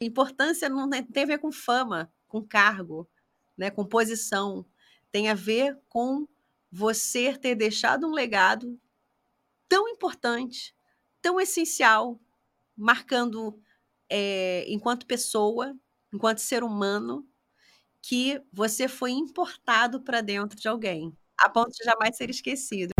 Importância não tem a ver com fama, com cargo, né, com posição. Tem a ver com você ter deixado um legado tão importante, tão essencial, marcando é, enquanto pessoa, enquanto ser humano, que você foi importado para dentro de alguém, a ponto de jamais ser esquecido.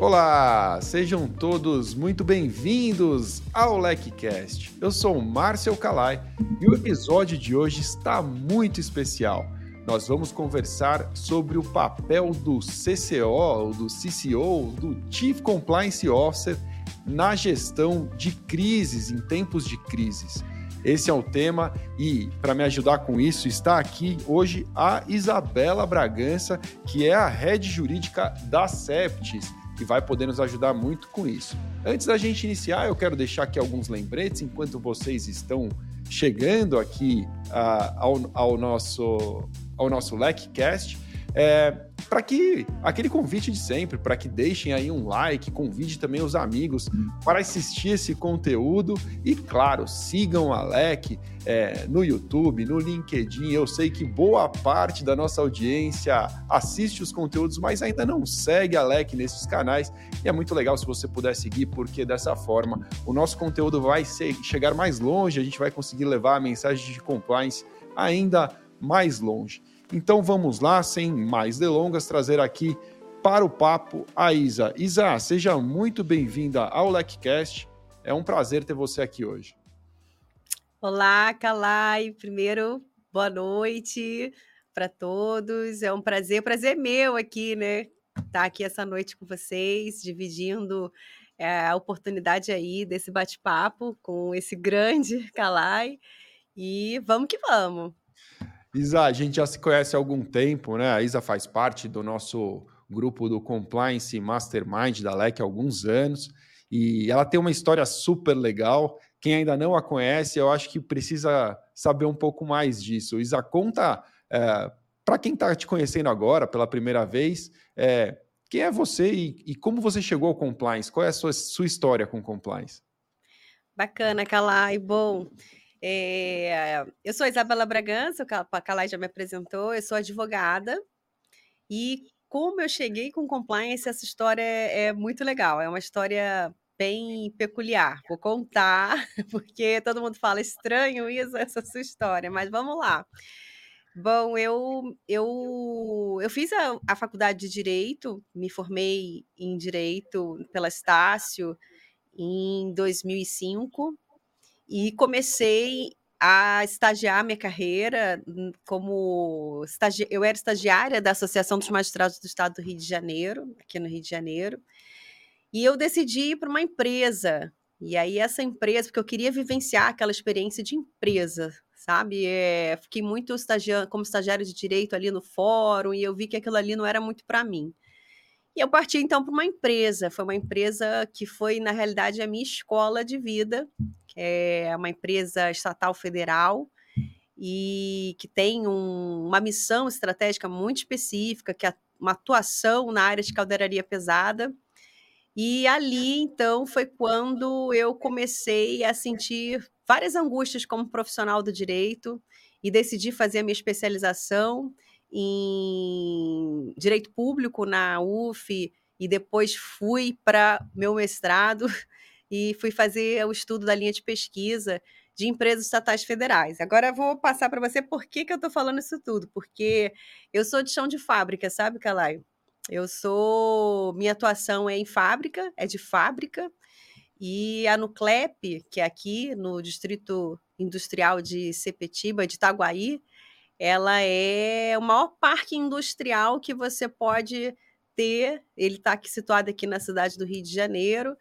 Olá, sejam todos muito bem-vindos ao LecCast. Eu sou Márcio Calai e o episódio de hoje está muito especial. Nós vamos conversar sobre o papel do CCO, do CCO, do Chief Compliance Officer na gestão de crises, em tempos de crises. Esse é o tema e para me ajudar com isso está aqui hoje a Isabela Bragança, que é a head jurídica da Septis que vai poder nos ajudar muito com isso. Antes da gente iniciar, eu quero deixar aqui alguns lembretes enquanto vocês estão chegando aqui uh, ao, ao, nosso, ao nosso LECcast. É, para que aquele convite de sempre, para que deixem aí um like, convide também os amigos para assistir esse conteúdo e, claro, sigam a LEC é, no YouTube, no LinkedIn. Eu sei que boa parte da nossa audiência assiste os conteúdos, mas ainda não segue a LEC nesses canais e é muito legal se você puder seguir, porque dessa forma o nosso conteúdo vai ser, chegar mais longe, a gente vai conseguir levar a mensagem de compliance ainda mais longe. Então vamos lá, sem mais delongas, trazer aqui para o papo a Isa. Isa, seja muito bem-vinda ao LecCast. É um prazer ter você aqui hoje. Olá, Kalai. Primeiro, boa noite para todos. É um prazer, prazer meu aqui, né? Estar tá aqui essa noite com vocês, dividindo é, a oportunidade aí desse bate-papo com esse grande Kalai. E vamos que vamos. Isa, a gente já se conhece há algum tempo, né? A Isa faz parte do nosso grupo do Compliance Mastermind da LEC há alguns anos e ela tem uma história super legal. Quem ainda não a conhece, eu acho que precisa saber um pouco mais disso. Isa, conta é, para quem está te conhecendo agora pela primeira vez, é, quem é você e, e, como você chegou ao compliance? Qual é a sua, sua história com compliance? Bacana, Kalai. Bom, é, eu sou Isabela Bragança, a Calai já me apresentou, eu sou advogada. E como eu cheguei com compliance, essa história é, é muito legal. É uma história bem peculiar. Vou contar, porque todo mundo fala estranho isso, essa sua história, mas vamos lá. Bom, eu, eu, eu fiz a, a faculdade de Direito, me formei em Direito pela Estácio em 2005 e comecei a estagiar minha carreira hum, como estagi... eu era estagiária da Associação dos Magistrados do Estado do Rio de Janeiro, aqui no Rio de Janeiro, e eu decidi ir para uma empresa. E aí essa empresa, porque eu queria vivenciar aquela experiência de empresa, sabe? É, fiquei muito estagiando como estagiária de direito ali no fórum e eu vi que aquilo ali não era muito para mim. E eu parti então para uma empresa. Foi uma empresa que foi, na realidade, a minha escola de vida, que é uma empresa estatal federal e que tem um, uma missão estratégica muito específica, que é uma atuação na área de caldeiraria pesada. E ali, então, foi quando eu comecei a sentir várias angústias como profissional do direito e decidi fazer a minha especialização em direito público na UF e depois fui para meu mestrado e fui fazer o estudo da linha de pesquisa de empresas estatais federais. Agora vou passar para você por que, que eu estou falando isso tudo, porque eu sou de chão de fábrica, sabe, Calai? Eu sou. Minha atuação é em fábrica, é de fábrica, e a Nuclep, que é aqui no Distrito Industrial de Sepetiba, de Itaguaí, ela é o maior parque industrial que você pode ter. Ele está situado aqui na cidade do Rio de Janeiro,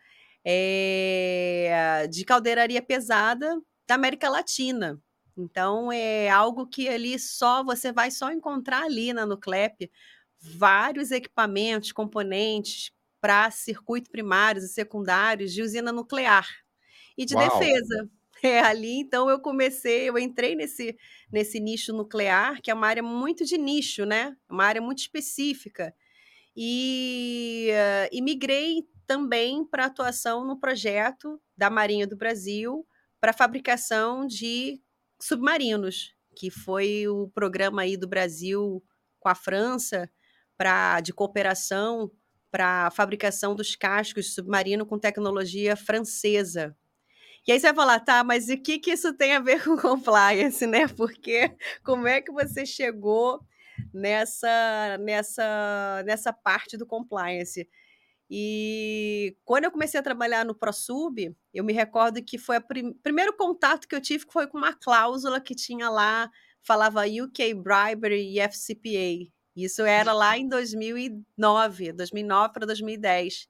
é, de caldeiraria pesada da América Latina. Então é algo que ali só você vai só encontrar ali na Nuclep vários equipamentos, componentes para circuito primários e secundários de usina nuclear e de Uau. defesa. É, ali, então, eu comecei, eu entrei nesse, nesse nicho nuclear, que é uma área muito de nicho, né? Uma área muito específica. E, uh, e migrei também para atuação no projeto da Marinha do Brasil para fabricação de submarinos, que foi o programa aí do Brasil com a França para de cooperação para a fabricação dos cascos submarino com tecnologia francesa. E aí você vai falar, tá, mas o que, que isso tem a ver com compliance, né? Porque como é que você chegou nessa, nessa, nessa parte do compliance? E quando eu comecei a trabalhar no ProSub, eu me recordo que foi o prim primeiro contato que eu tive que foi com uma cláusula que tinha lá, falava UK Bribery e FCPA. Isso era lá em 2009, 2009 para 2010.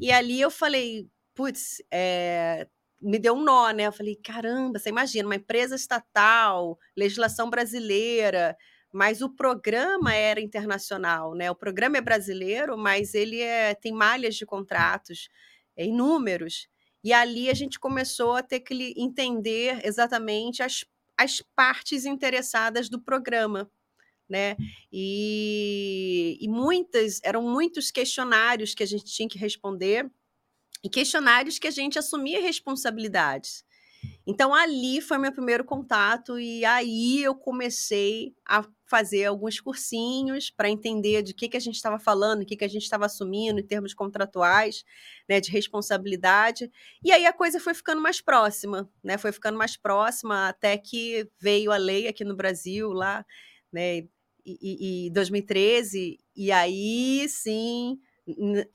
E ali eu falei, putz, é, me deu um nó, né? Eu falei, caramba, você imagina, uma empresa estatal, legislação brasileira, mas o programa era internacional, né? O programa é brasileiro, mas ele é, tem malhas de contratos é, inúmeros. E ali a gente começou a ter que entender exatamente as, as partes interessadas do programa. Né? E, e muitas, eram muitos questionários que a gente tinha que responder, e questionários que a gente assumia responsabilidades. Então, ali foi meu primeiro contato, e aí eu comecei a fazer alguns cursinhos para entender de que, que a gente estava falando, o que, que a gente estava assumindo em termos contratuais, né, de responsabilidade. E aí a coisa foi ficando mais próxima, né? Foi ficando mais próxima até que veio a lei aqui no Brasil, lá, né? E, e 2013, e aí sim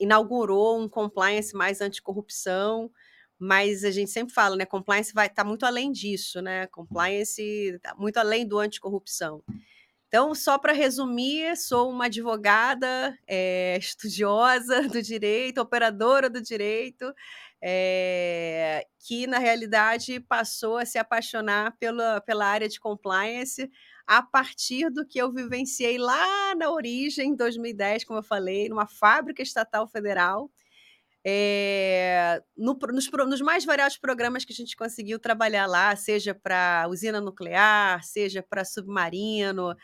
inaugurou um compliance mais anticorrupção, mas a gente sempre fala, né? Compliance vai estar tá muito além disso, né? Compliance tá muito além do anticorrupção. Então, só para resumir, sou uma advogada é, estudiosa do direito, operadora do direito, é, que na realidade passou a se apaixonar pela, pela área de compliance a partir do que eu vivenciei lá na origem, em 2010, como eu falei, numa fábrica estatal federal. É, no, nos, nos, mais variados programas que a gente conseguiu trabalhar lá, seja para usina nuclear, seja para submarino,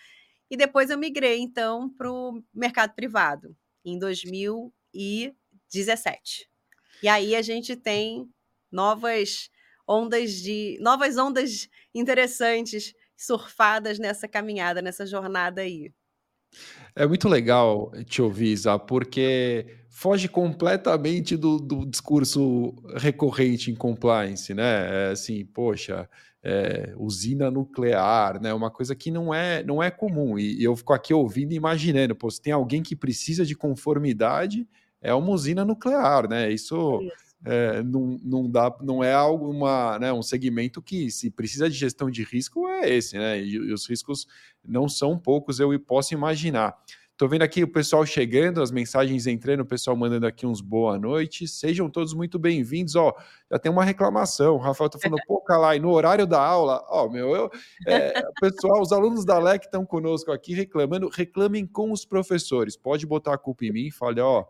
e depois eu migrei, então, para o mercado privado, em 2017. E aí a gente tem novas ondas de novas ondas interessantes surfadas nessa caminhada, nessa jornada aí. É muito legal te ouvir, Isa, porque foge completamente do, do discurso recorrente em compliance, né? É assim, poxa, é, usina nuclear, né? Uma coisa que não é, não é comum. E, e eu fico aqui ouvindo e imaginando, pô, se tem alguém que precisa de conformidade, é uma usina nuclear, né? Isso. Isso é, não, não, dá, não é algo uma, né, um segmento que se precisa de gestão de risco é esse, né? E, e os riscos não são poucos, eu posso imaginar. Estou vendo aqui o pessoal chegando, as mensagens entrando, o pessoal mandando aqui uns boa noite. Sejam todos muito bem-vindos. Ó, já tem uma reclamação. O Rafael está falando, pô, Calai, no horário da aula. Ó, meu, eu, é, pessoal, os alunos da LEC estão conosco aqui reclamando. Reclamem com os professores. Pode botar a culpa em mim. Fale, ó,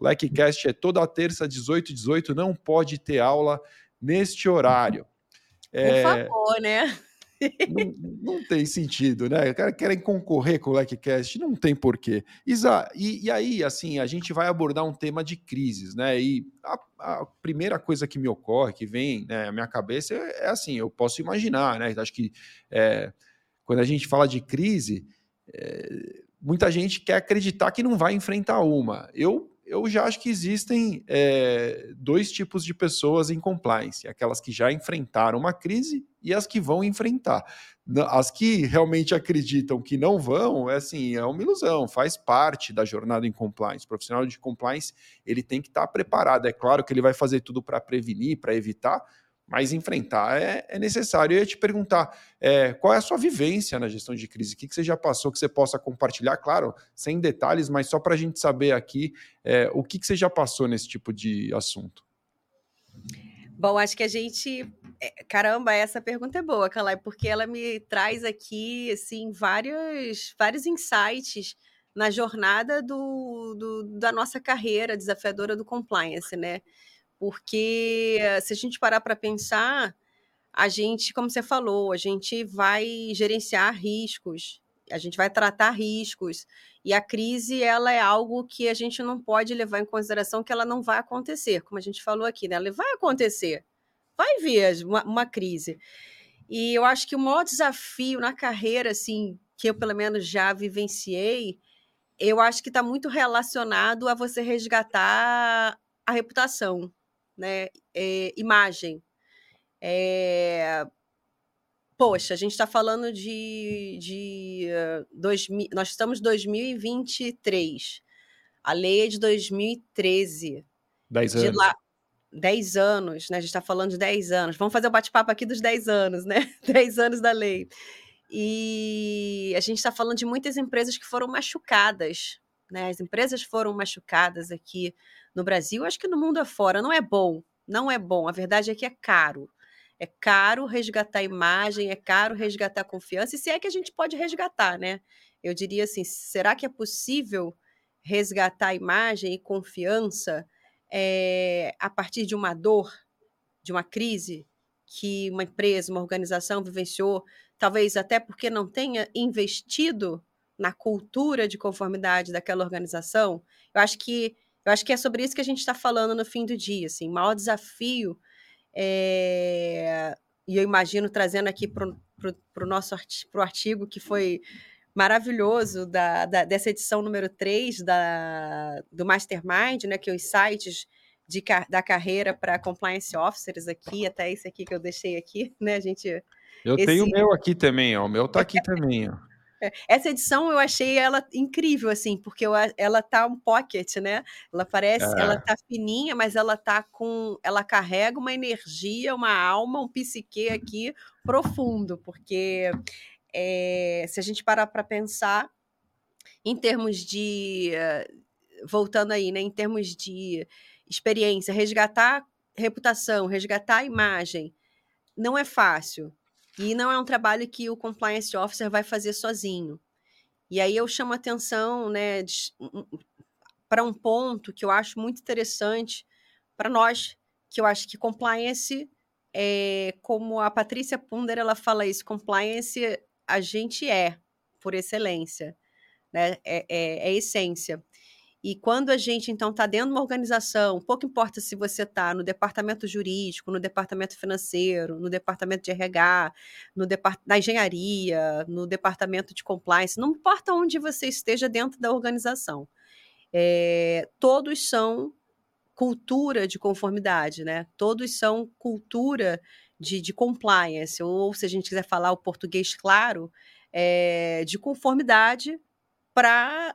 LECCast é toda terça, 18 18, não pode ter aula neste horário. É, Por favor, né? Não, não, tem sentido, né? Querem concorrer com o LECCast, não tem porquê. Isa, e, e, aí, assim, a gente vai abordar um tema de crises, né? E a, a primeira coisa que me ocorre, que vem né, à minha cabeça, é, é assim, eu posso imaginar, né? Acho que é, quando a gente fala de crise, é, muita gente quer acreditar que não vai enfrentar uma. Eu eu já acho que existem é, dois tipos de pessoas em compliance: aquelas que já enfrentaram uma crise e as que vão enfrentar. As que realmente acreditam que não vão, é assim, é uma ilusão, faz parte da jornada em compliance. O profissional de compliance ele tem que estar preparado. É claro que ele vai fazer tudo para prevenir, para evitar, mas enfrentar é, é, necessário. Eu ia te perguntar é, qual é a sua vivência na gestão de crise, o que, que você já passou, que você possa compartilhar, claro, sem detalhes, mas só para a gente saber aqui é, o que, que você já passou nesse tipo de assunto. Bom, acho que a gente. É, caramba, essa pergunta é boa, Calai, porque ela me traz aqui assim, vários, vários insights na jornada do, do da nossa carreira desafiadora do compliance, né? Porque se a gente parar para pensar, a gente, como você falou, a gente vai gerenciar riscos, a gente vai tratar riscos. E a crise, ela é algo que a gente não pode levar em consideração que ela não vai acontecer, como a gente falou aqui, né? Ela vai acontecer, vai vir uma, uma crise. E eu acho que o maior desafio na carreira, assim, que eu pelo menos já vivenciei, eu acho que está muito relacionado a você resgatar a reputação, né? É, imagem. É, poxa, a gente está falando de, de dois, nós estamos em 2023. A lei é de 2013. Dez anos. De lá, 10 anos, né? A gente está falando de 10 anos. Vamos fazer o bate-papo aqui dos 10 anos, né? 10 anos da lei. E a gente está falando de muitas empresas que foram machucadas, né? As empresas foram machucadas aqui no Brasil, acho que no mundo afora. Não é bom, não é bom. A verdade é que é caro. É caro resgatar a imagem, é caro resgatar a confiança, e se é que a gente pode resgatar, né? Eu diria assim: será que é possível resgatar a imagem e confiança é, a partir de uma dor, de uma crise que uma empresa, uma organização vivenciou, talvez até porque não tenha investido na cultura de conformidade daquela organização? Eu acho que eu acho que é sobre isso que a gente está falando no fim do dia. Assim, o maior desafio é, e eu imagino trazendo aqui para o nosso artigo, pro artigo que foi maravilhoso da, da, dessa edição número 3 da, do Mastermind, né, que é os sites de, da carreira para compliance officers aqui, até esse aqui que eu deixei aqui, né, a gente... Eu esse... tenho o meu aqui também, ó, o meu tá aqui também, ó. É, essa edição eu achei ela incrível, assim, porque eu, ela tá um pocket, né? Ela parece, é. ela tá fininha, mas ela tá com, ela carrega uma energia, uma alma, um psique aqui profundo, porque é, se a gente parar para pensar em termos de, voltando aí, né? Em termos de experiência, resgatar reputação, resgatar a imagem, não é fácil. E não é um trabalho que o compliance officer vai fazer sozinho. E aí eu chamo atenção né, para um ponto que eu acho muito interessante para nós, que eu acho que compliance, é, como a Patrícia Punder ela fala isso, compliance a gente é, por excelência, né? é, é, é essência. E quando a gente, então, está dentro de uma organização, pouco importa se você está no departamento jurídico, no departamento financeiro, no departamento de RH, no depart na engenharia, no departamento de compliance, não importa onde você esteja dentro da organização. É, todos são cultura de conformidade, né? Todos são cultura de, de compliance, ou se a gente quiser falar o português claro, é, de conformidade para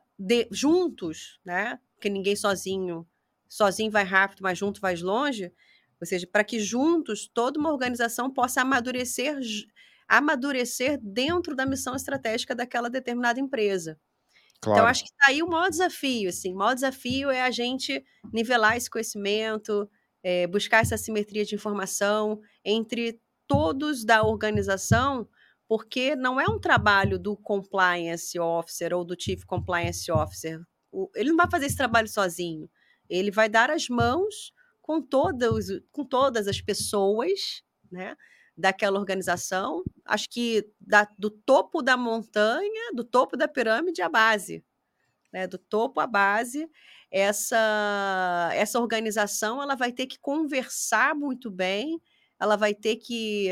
juntos, né? Porque ninguém sozinho, sozinho vai rápido, mas junto vai longe. Ou seja, para que juntos toda uma organização possa amadurecer, amadurecer dentro da missão estratégica daquela determinada empresa. Claro. Então, acho que está aí o maior desafio. Assim, o maior desafio é a gente nivelar esse conhecimento, é, buscar essa simetria de informação entre todos da organização porque não é um trabalho do compliance officer ou do chief compliance officer. ele não vai fazer esse trabalho sozinho. Ele vai dar as mãos com todas, com todas as pessoas, né? daquela organização, acho que da, do topo da montanha, do topo da pirâmide à base, né? do topo à base, essa, essa organização ela vai ter que conversar muito bem, ela vai ter que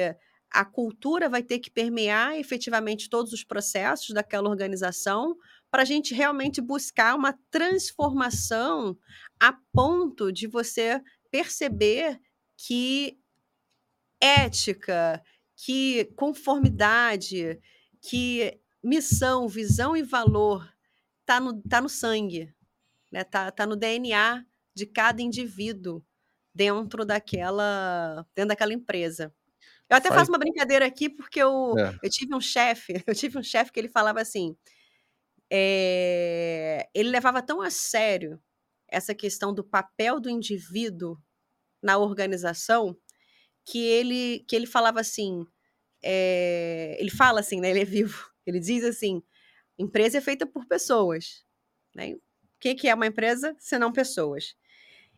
a cultura vai ter que permear efetivamente todos os processos daquela organização para a gente realmente buscar uma transformação a ponto de você perceber que ética, que conformidade, que missão, visão e valor está no, tá no sangue, né? tá, tá no DNA de cada indivíduo dentro daquela, dentro daquela empresa. Eu até Faz... faço uma brincadeira aqui, porque eu, é. eu tive um chefe, eu tive um chefe que ele falava assim. É, ele levava tão a sério essa questão do papel do indivíduo na organização que ele, que ele falava assim. É, ele fala assim, né? Ele é vivo. Ele diz assim: empresa é feita por pessoas. Né? O que, que é uma empresa se não pessoas?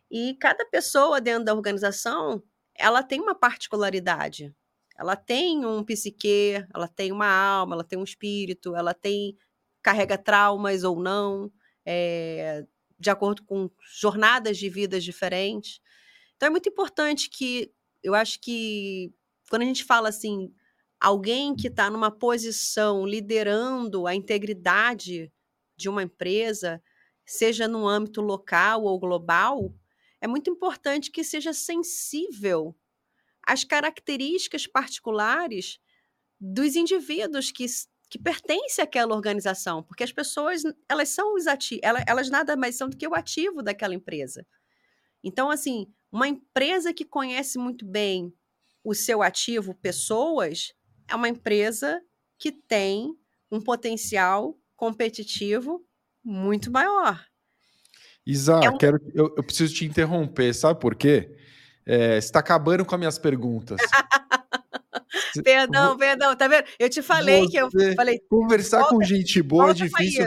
E cada pessoa dentro da organização ela tem uma particularidade ela tem um psique, ela tem uma alma, ela tem um espírito, ela tem carrega traumas ou não, é, de acordo com jornadas de vidas diferentes. Então é muito importante que eu acho que quando a gente fala assim, alguém que está numa posição liderando a integridade de uma empresa, seja no âmbito local ou global, é muito importante que seja sensível às características particulares dos indivíduos que, que pertencem àquela organização, porque as pessoas, elas são os ativos, elas, elas nada mais são do que o ativo daquela empresa. Então, assim, uma empresa que conhece muito bem o seu ativo, pessoas, é uma empresa que tem um potencial competitivo muito maior. Isa, é um... quero, eu, eu, preciso te interromper, sabe por quê? É, está acabando com as minhas perguntas. perdão, perdão, tá vendo? Eu te falei você, que eu falei. Conversar volta, com gente boa é difícil.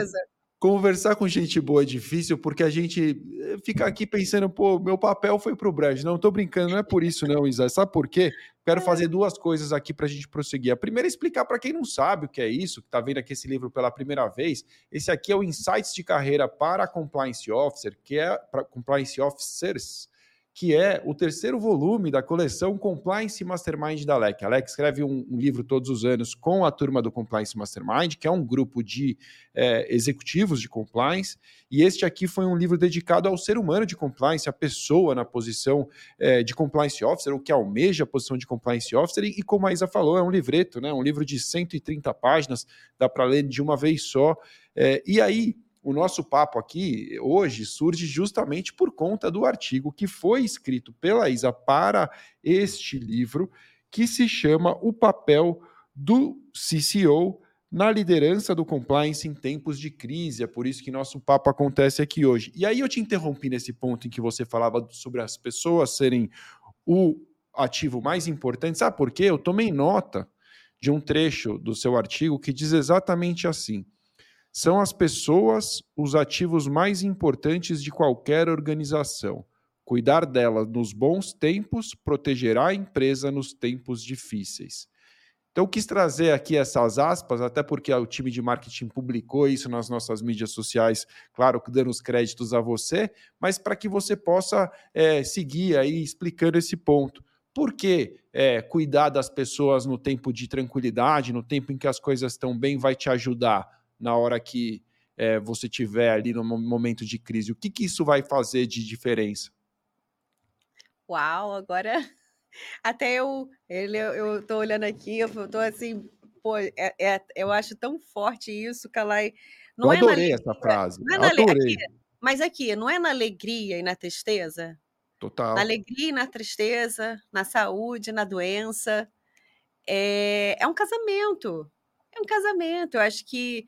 Conversar com gente boa é difícil porque a gente eh, fica aqui pensando, pô, meu papel foi pro Brad. Não, tô brincando, não é por isso, não, Isa. Sabe por quê? Quero é. fazer duas coisas aqui para a gente prosseguir. A primeira é explicar para quem não sabe o que é isso, que está vendo aqui esse livro pela primeira vez. Esse aqui é o Insights de Carreira para Compliance Officer, que é para Compliance Officers, que é o terceiro volume da coleção Compliance Mastermind da Alec. A escreve um, um, livro todos os anos com a turma do Compliance Mastermind, que é um grupo de é, executivos de compliance, e este aqui foi um livro dedicado ao ser humano de compliance, a pessoa na posição é, de compliance officer, o que almeja a posição de compliance officer, e, e como a Isa falou, é um livreto, né, um livro de 130 páginas, dá para ler de uma vez só, é, e aí o nosso papo aqui hoje surge justamente por conta do artigo que foi escrito pela Isa para este livro, que se chama O Papel do CCO na liderança do compliance em tempos de crise. É por isso que nosso papo acontece aqui hoje. E aí eu te interrompi nesse ponto em que você falava sobre as pessoas serem o ativo mais importante. Sabe por quê? Eu tomei nota de um trecho do seu artigo que diz exatamente assim: são as pessoas os ativos mais importantes de qualquer organização. Cuidar delas nos bons tempos protegerá a empresa nos tempos difíceis. Então, quis trazer aqui essas aspas, até porque o time de marketing publicou isso nas nossas mídias sociais, claro, dando os créditos a você, mas para que você possa é, seguir aí explicando esse ponto. Por que é, cuidar das pessoas no tempo de tranquilidade, no tempo em que as coisas estão bem, vai te ajudar? Na hora que é, você tiver ali no momento de crise? O que, que isso vai fazer de diferença? Uau, agora até eu, ele, eu tô olhando aqui, eu tô assim, pô, é, é, eu acho tão forte isso, Calai. Não eu é adorei essa frase. Não é adorei. Aqui, mas aqui, não é na alegria e na tristeza? Total. Na alegria e na tristeza, na saúde, na doença. É, é um casamento. É um casamento. Eu acho que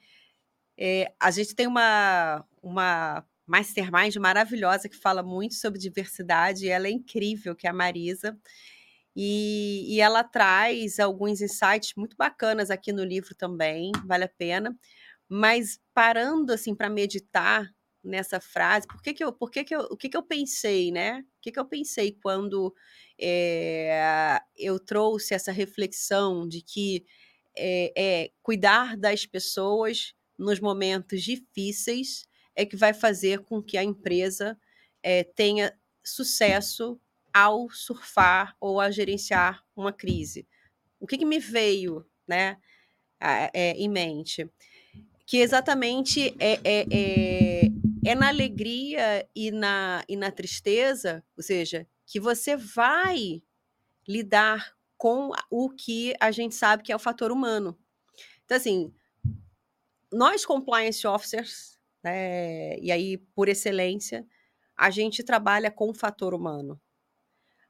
é, a gente tem uma, uma mastermind maravilhosa que fala muito sobre diversidade, ela é incrível, que é a Marisa. E, e, ela traz alguns insights muito bacanas aqui no livro também, vale a pena. Mas parando assim para meditar nessa frase, por que, que eu, por que, que eu, o que, que eu pensei, né? O que, que eu pensei quando é, eu trouxe essa reflexão de que é, é, cuidar das pessoas nos momentos difíceis é que vai fazer com que a empresa é, tenha sucesso ao surfar ou a gerenciar uma crise. O que, que me veio né, é, em mente? Que exatamente é, é, é, é na alegria e na, e na tristeza, ou seja, que você vai lidar com o que a gente sabe que é o fator humano. Então, assim, nós, compliance officers, né, e aí por excelência, a gente trabalha com o fator humano.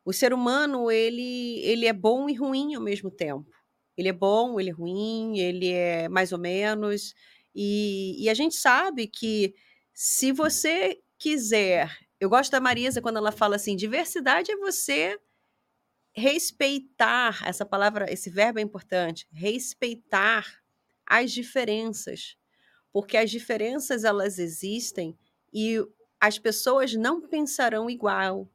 O ser humano, ele, ele é bom e ruim ao mesmo tempo. Ele é bom, ele é ruim, ele é mais ou menos. E, e a gente sabe que se você quiser. Eu gosto da Marisa quando ela fala assim: diversidade é você respeitar essa palavra, esse verbo é importante, respeitar as diferenças, porque as diferenças elas existem e as pessoas não pensarão igual,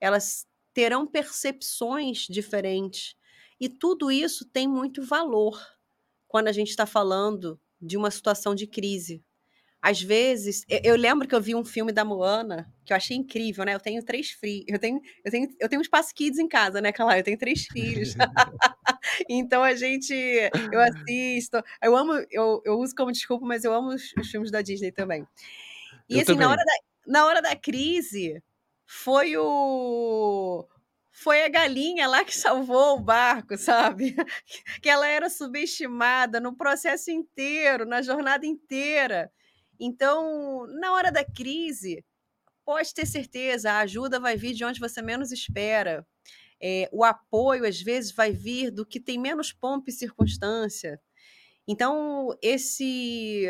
elas terão percepções diferentes. E tudo isso tem muito valor quando a gente está falando de uma situação de crise. Às vezes, eu lembro que eu vi um filme da Moana que eu achei incrível, né? Eu tenho três filhos, eu tenho, eu tenho, eu tenho um espaço kids em casa, né, Cala? Eu tenho três filhos. então a gente, eu assisto, eu amo, eu, eu uso como desculpa, mas eu amo os, os filmes da Disney também. E Eu assim, na também. hora, da, na hora da crise, foi o. Foi a galinha lá que salvou o barco, sabe? Que ela era subestimada no processo inteiro, na jornada inteira. Então, na hora da crise, pode ter certeza, a ajuda vai vir de onde você menos espera. É, o apoio, às vezes, vai vir do que tem menos pompa e circunstância. Então, esse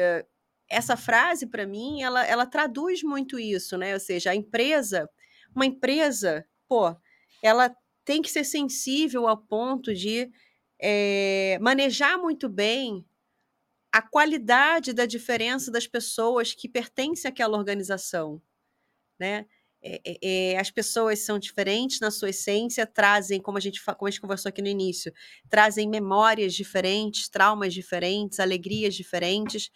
essa frase, para mim, ela, ela traduz muito isso, né? Ou seja, a empresa, uma empresa, pô, ela tem que ser sensível ao ponto de é, manejar muito bem a qualidade da diferença das pessoas que pertencem àquela organização, né? É, é, as pessoas são diferentes na sua essência, trazem, como a, gente, como a gente conversou aqui no início, trazem memórias diferentes, traumas diferentes, alegrias diferentes,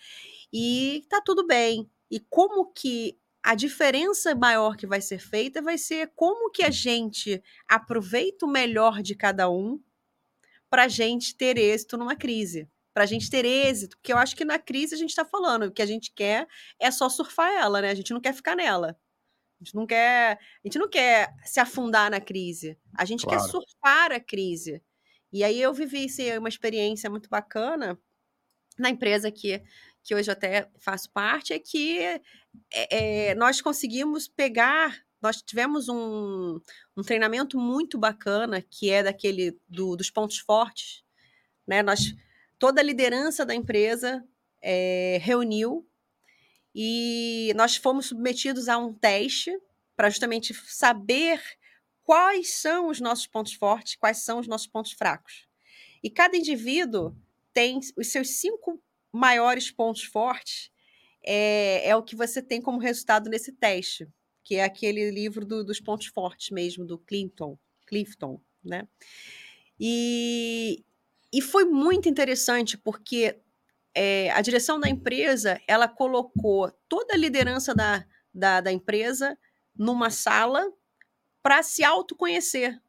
e tá tudo bem. E como que a diferença maior que vai ser feita vai ser como que a gente aproveita o melhor de cada um para a gente ter êxito numa crise. Para a gente ter êxito, porque eu acho que na crise a gente está falando, o que a gente quer é só surfar ela, né? A gente não quer ficar nela. A gente não quer, a gente não quer se afundar na crise. A gente Claro. quer surfar a crise. E aí eu vivi assim, uma experiência muito bacana na empresa que, que hoje eu até faço parte, é que é, é, nós conseguimos pegar, nós tivemos um, um treinamento muito bacana, que é daquele do, dos pontos fortes. Né? Nós, toda a liderança da empresa é, reuniu e nós fomos submetidos a um teste para justamente saber quais são os nossos pontos fortes, quais são os nossos pontos fracos. E cada indivíduo tem os seus cinco maiores pontos fortes, é, é o que você tem como resultado nesse teste, que é aquele livro do, dos pontos fortes mesmo, do Clinton, Clifton, né? E, e foi muito interessante, porque é, a direção da empresa ela colocou toda a liderança da, da, da empresa numa sala para se autoconhecer.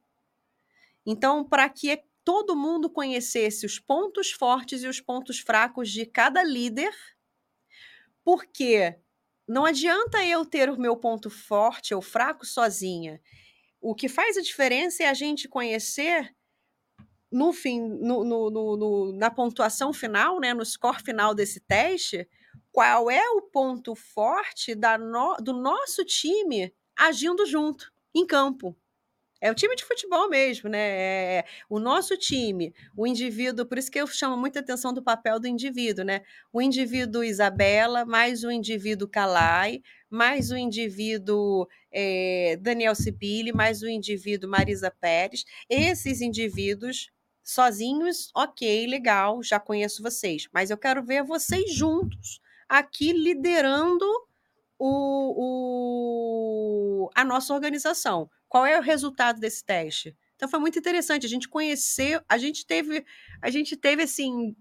Então, para que todo mundo conhecesse os pontos fortes e os pontos fracos de cada líder, porque não adianta eu ter o meu ponto forte ou fraco sozinha. O que faz a diferença é a gente conhecer no fim, no, no, no, na pontuação final, né, no score final desse teste, qual é o ponto forte da no, do nosso time agindo junto, em campo. É o time de futebol mesmo, né? É o nosso time, o indivíduo, por isso que eu chamo muita atenção do papel do indivíduo, né? O indivíduo Isabela, mais o indivíduo Calai, mais o indivíduo é, Daniel Sibili, mais o indivíduo Marisa Pérez. Esses indivíduos sozinhos, ok, legal, já conheço vocês, mas eu quero ver vocês juntos aqui liderando o, o, a nossa organização. Qual é o resultado desse teste? Então foi muito interessante a gente conhecer, a gente teve, a gente teve assim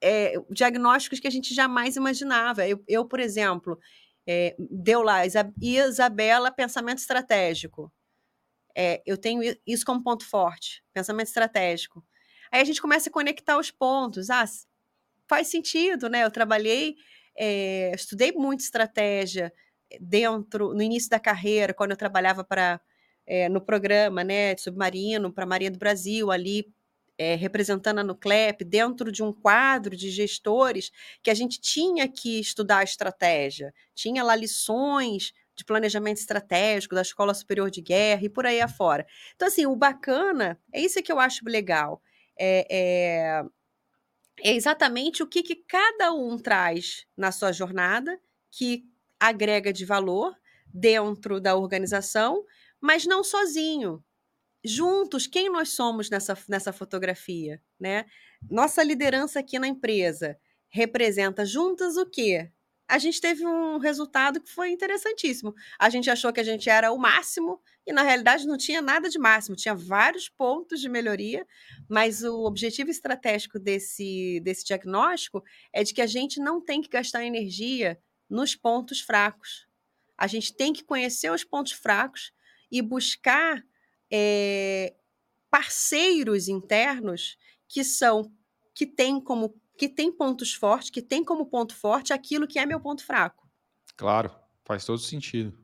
é, diagnósticos que a gente jamais imaginava. Eu, eu por exemplo, é, deu lá Isabela pensamento estratégico. É, eu tenho isso como ponto forte, pensamento estratégico. Aí a gente começa a conectar os pontos. Ah, faz sentido, né? Eu trabalhei, é, estudei muito estratégia dentro, no início da carreira, quando eu trabalhava para é, no programa, né, de submarino para a Marinha do Brasil, ali é, representando a Nuclep, dentro de um quadro de gestores que a gente tinha que estudar a estratégia, tinha lá lições de planejamento estratégico da Escola Superior de Guerra e por aí afora. Então, assim, o bacana, é isso que eu acho legal, é, é, é exatamente o que, que cada um traz na sua jornada, que agrega de valor dentro da organização, mas não sozinho. Juntos, quem nós somos nessa, nessa fotografia, né? Nossa liderança aqui na empresa representa juntas o quê? A gente teve um resultado que foi interessantíssimo. A gente achou que a gente era o máximo e na realidade não tinha nada de máximo, tinha vários pontos de melhoria, mas o objetivo estratégico desse, desse diagnóstico é de que a gente não tem que gastar energia nos pontos fracos. A gente tem que conhecer os pontos fracos e buscar é, parceiros internos que são que têm como que tem pontos fortes, que tem como ponto forte aquilo que é meu ponto fraco. Claro, faz todo sentido.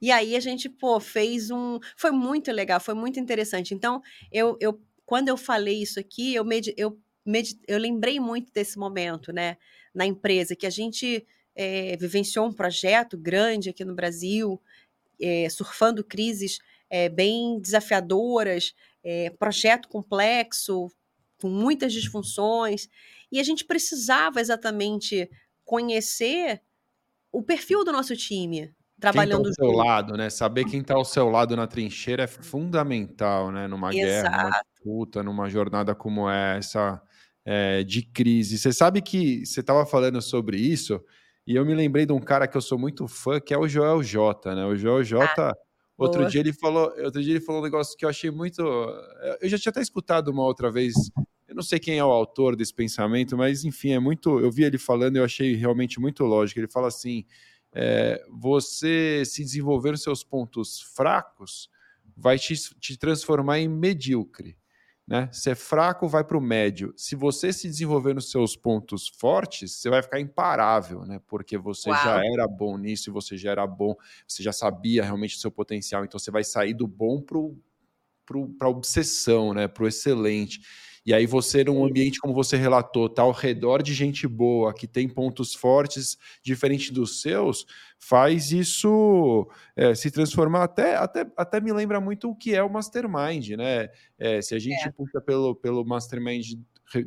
E aí a gente, pô, fez um. Foi muito legal, foi muito interessante. Então, eu, eu quando eu falei isso aqui, eu, med... eu, med... eu lembrei muito desse momento, né, na empresa, que a gente é, vivenciou um projeto grande aqui no Brasil, é, surfando crises é, bem desafiadoras, projeto complexo, com muitas disfunções, e a gente precisava exatamente conhecer o perfil do nosso time, trabalhando quem tá ao seu lado, né? Saber quem está ao seu lado na trincheira é fundamental, né? Numa Exato. guerra, numa disputa, numa jornada como essa é, de crise. Você sabe que você estava falando sobre isso e eu me lembrei de um cara que eu sou muito fã, que é o Joel J, né? O Joel J. Ah, outro boa. dia ele falou, outro dia ele falou um negócio que eu achei muito. Eu já tinha até escutado uma outra vez eu não sei quem é o autor desse pensamento, mas enfim, é muito. Eu vi ele falando e eu achei realmente muito lógico. Ele fala assim: é, você se desenvolver nos seus pontos fracos vai te, te transformar em medíocre. Né? Se é fraco, vai para o médio. Se você se desenvolver nos seus pontos fortes, você vai ficar imparável, né? Porque você Uau. já era bom nisso, você já era bom, você já sabia realmente o seu potencial. Então você vai sair do bom para a obsessão, né? Para o excelente. E aí você, num ambiente como você relatou, tá ao redor de gente boa, que tem pontos fortes diferente dos seus, faz isso é, se transformar até, até, até me lembra muito o que é o Mastermind, né? É, se a gente é. puxa pelo, pelo Mastermind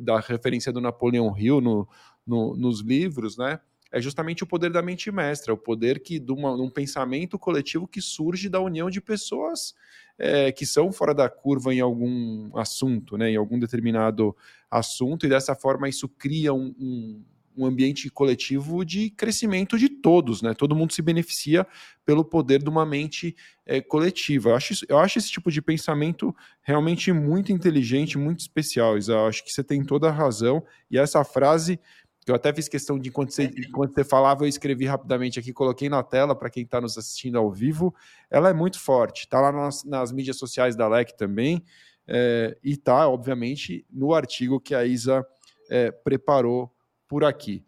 da referência do Napoleão Hill no, no, nos livros, né? é justamente o poder da mente mestra, o poder que de, uma, de um pensamento coletivo que surge da união de pessoas é, que são fora da curva em algum assunto, né, em algum determinado assunto, e dessa forma isso cria um, um, um ambiente coletivo de crescimento de todos, né? Todo mundo se beneficia pelo poder de uma mente é, coletiva. Eu acho, eu acho esse tipo de pensamento realmente muito inteligente, muito especial, Isa. Eu acho que você tem toda a razão, e essa frase eu até fiz questão de, enquanto você, enquanto você falava, eu escrevi rapidamente aqui, coloquei na tela para quem está nos assistindo ao vivo. Ela é muito forte, está lá nas, nas, mídias sociais da LEC também, é, e está, obviamente, no artigo que a Isa é, preparou por aqui.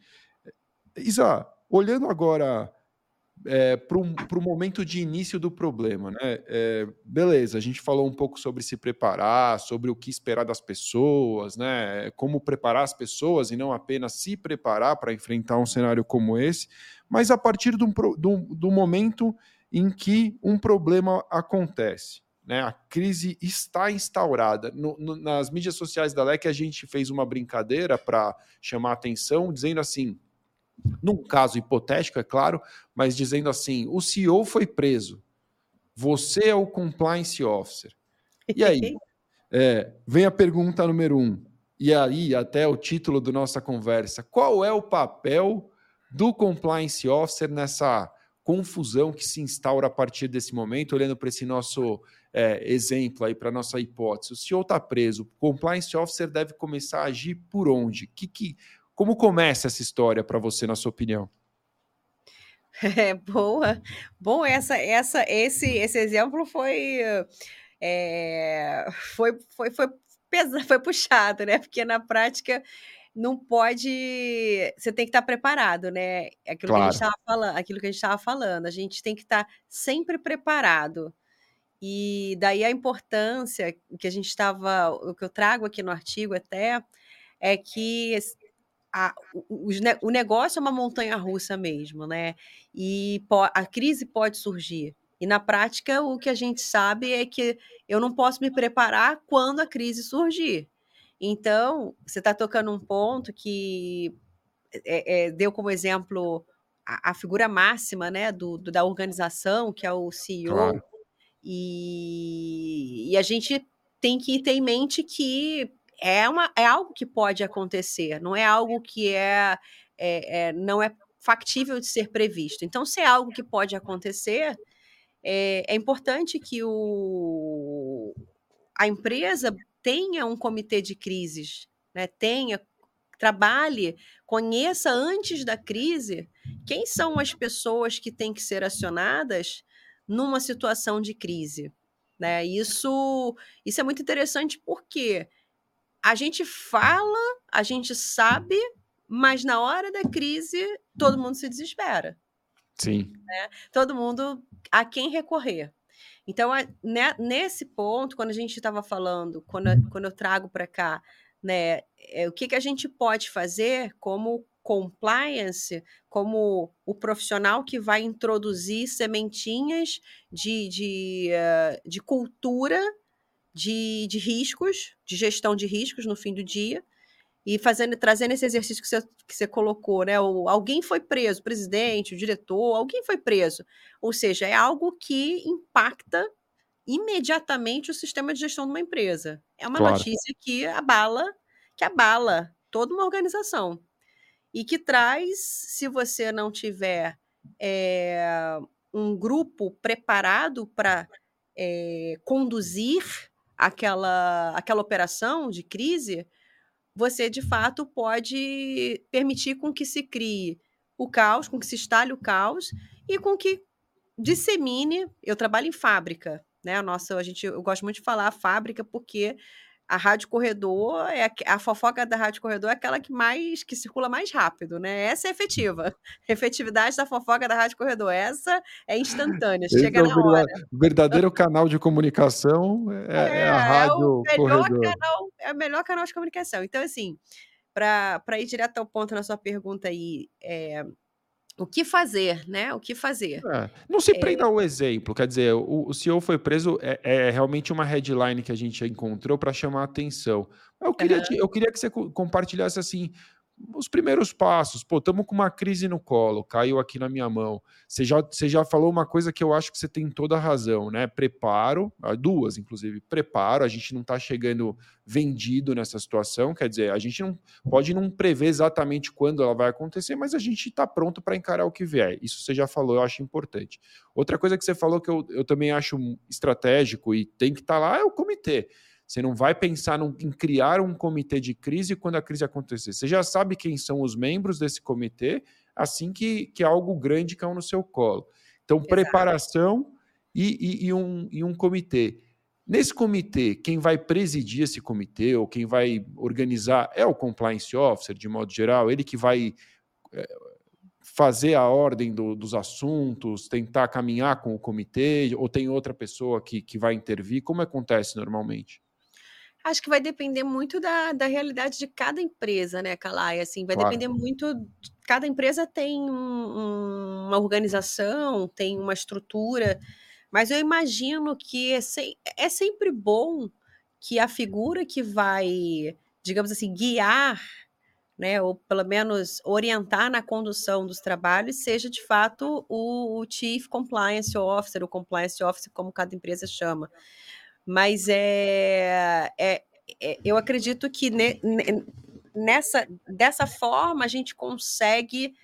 Isa, olhando agora é, para o momento de início do problema. Né? É, beleza, a gente falou um pouco sobre se preparar, sobre o que esperar das pessoas, né? como preparar as pessoas e não apenas se preparar para enfrentar um cenário como esse, mas a partir do, do, do momento em que um problema acontece. Né, a crise está instaurada. No, no, nas mídias sociais da LEC, a gente fez uma brincadeira para chamar atenção, dizendo assim: num caso hipotético, é claro, mas dizendo assim: o CEO foi preso, você é o compliance officer. E aí? É, vem a pergunta número um. E aí, até o título da nossa conversa: qual é o papel do compliance officer nessa confusão que se instaura a partir desse momento, olhando para esse nosso é, exemplo aí, para nossa hipótese? O CEO está preso, o compliance officer deve começar a agir por onde? Que, que, como começa essa história para você, na sua opinião? É, boa. Bom, essa, essa, esse, esse exemplo foi, é, foi, foi, foi, pesado, foi puxado, né? Porque na prática não pode. Você tem que estar preparado, né? Aquilo claro. que a gente estava falando, aquilo que a gente estava falando. A gente tem que estar sempre preparado. E daí a importância que a gente estava, o que eu trago aqui no artigo até, é que a, o, o, negócio é uma montanha russa mesmo, né? E a crise pode surgir. E na prática, o que a gente sabe é que eu não posso me preparar quando a crise surgir. Então, você está tocando um ponto que é, é, deu como exemplo a, a, figura máxima né, do, do, da organização, que é o CEO. Claro. E, e a gente tem que ter em mente que é, uma, é algo que pode acontecer, não é algo que é, é, é não é factível de ser previsto. Então, se é algo que pode acontecer, é, é importante que o, a empresa tenha um comitê de crises, né? tenha, trabalhe, conheça antes da crise quem são as pessoas que têm que ser acionadas numa situação de crise. Né? Isso, isso é muito interessante porque a gente fala, a gente sabe, mas na hora da crise todo mundo se desespera. Sim. Né? Todo mundo a quem recorrer. Então, né, nesse ponto, quando a gente estava falando, quando, quando eu trago para cá, né, é, o que, que a gente pode fazer como compliance, como o profissional que vai introduzir sementinhas de, de, uh, de cultura de, de riscos, de gestão de riscos no fim do dia, e fazendo, trazendo esse exercício que você, que você colocou, né? O, alguém foi preso, o presidente, o diretor, alguém foi preso. Ou seja, é algo que impacta imediatamente o sistema de gestão de uma empresa. É uma claro. notícia que abala, que abala toda uma organização. E que traz, se você não tiver é, um grupo preparado para é, conduzir aquela, aquela operação de crise, você de fato pode permitir com que se crie o caos, com que se instale o caos e com que dissemine. Eu trabalho em fábrica, né? Nossa, a gente, eu gosto muito de falar fábrica porque a rádio corredor é a, a fofoca da rádio corredor é aquela que mais que circula mais rápido, né? Essa é efetiva. efetividade da fofoca da rádio corredor, essa é instantânea, Esse chega é na hora. O verdadeiro canal de comunicação é, é, é a rádio é o melhor corredor. Canal, é o melhor canal de comunicação. Então assim, para ir direto ao ponto na sua pergunta aí, é, o que fazer, né? O que fazer? É, não se prenda é... ao exemplo, quer dizer, o, o CEO foi preso é, é, realmente uma headline que a gente encontrou para chamar a atenção. Eu queria, uhum. eu queria que você compartilhasse assim os primeiros passos. Pô, estamos com uma crise no colo, caiu aqui na minha mão. Você já, você já falou uma coisa que eu acho que você tem toda a razão, né? Preparo, ah, duas, inclusive. Preparo, a gente não está chegando vendido nessa situação, quer dizer, a gente não pode não prever exatamente quando ela vai acontecer, mas a gente está pronto para encarar o que vier. Isso você já falou, eu acho importante. Outra coisa que você falou que eu, eu também acho estratégico e tem que estar tá lá é o comitê. Você não vai pensar num, em criar um comitê de crise quando a crise acontecer. Você já sabe quem são os membros desse comitê assim que, que algo grande caiu no seu colo. Então, Exato. preparação e, e, e, um, e um comitê. Nesse comitê, quem vai presidir esse comitê ou quem vai organizar é o compliance officer, de modo geral, ele que vai é, fazer a ordem do, dos assuntos, tentar caminhar com o comitê, ou tem outra pessoa que, que vai intervir? Como acontece normalmente? Acho que vai depender muito da, da realidade de cada empresa, né, Calai? Assim, vai claro. depender muito. Cada empresa tem um, um, uma organização, tem uma estrutura, mas eu imagino que é, se, é sempre bom que a figura que vai, digamos assim, guiar, né, ou pelo menos orientar na condução dos trabalhos, seja de fato o, o Chief Compliance Officer, o Compliance Officer, como cada empresa chama. Mas é, é, é eu acredito que ne, nessa dessa forma a gente consegue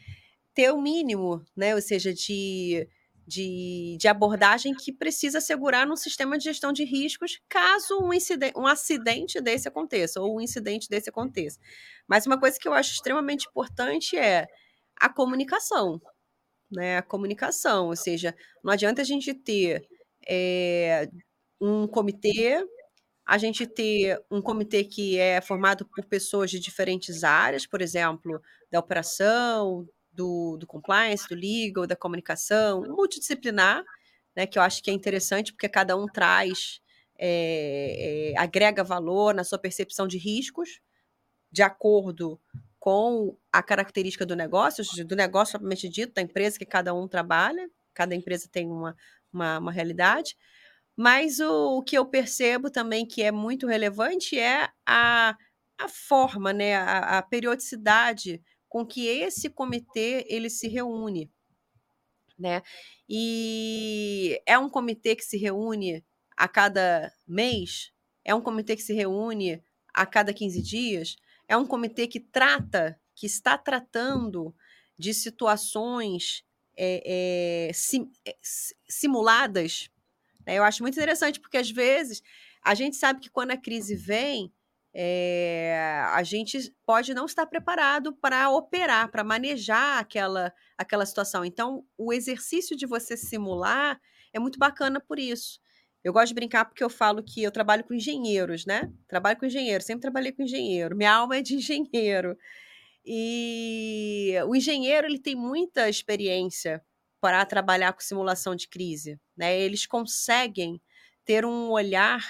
ter o mínimo, né? Ou seja, de, de, de abordagem que precisa assegurar num sistema de gestão de riscos caso um, incidente, um acidente desse aconteça ou um incidente desse aconteça. Mas uma coisa que eu acho extremamente importante é a comunicação, né? A comunicação, ou seja, não adianta a gente ter é, um comitê, a gente ter um comitê que é formado por pessoas de diferentes áreas, por exemplo, da operação, do, do compliance, do legal, da comunicação, multidisciplinar, né, que eu acho que é interessante porque cada um traz, é, é, agrega valor na sua percepção de riscos, de acordo com a característica do negócio, do negócio propriamente dito, da empresa que cada um trabalha, cada empresa tem uma, uma, uma realidade. Mas o, o que eu percebo também que é muito relevante é a, a forma, né, a, a periodicidade com que esse comitê ele se reúne, né? E é um comitê que se reúne a cada mês, é um comitê que se reúne a cada 15 dias, é um comitê que trata, que está tratando de situações é, é, sim, é, simuladas? Eu acho muito interessante, porque às vezes a gente sabe que quando a crise vem, é, a gente pode não estar preparado para operar, para manejar aquela, aquela situação. Então, o exercício de você simular é muito bacana por isso. Eu gosto de brincar porque eu falo que eu trabalho com engenheiros, né? Trabalho com engenheiro, sempre trabalhei com engenheiro. Minha alma é de engenheiro. E o engenheiro ele tem muita experiência para trabalhar com simulação de crise, né? Eles conseguem ter um olhar,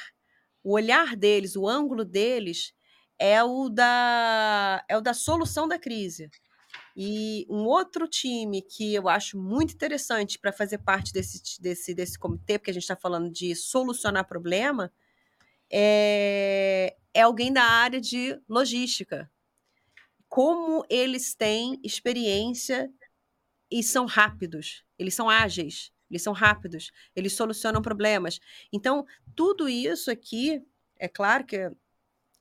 o olhar deles, o ângulo deles é o da é o da solução da crise. E um outro time que eu acho muito interessante para fazer parte desse, desse, desse comitê, porque a gente está falando de solucionar problema, é, é alguém da área de logística. Como eles têm experiência e são rápidos, eles são ágeis, eles são rápidos, eles solucionam problemas. Então, tudo isso aqui, é claro que eu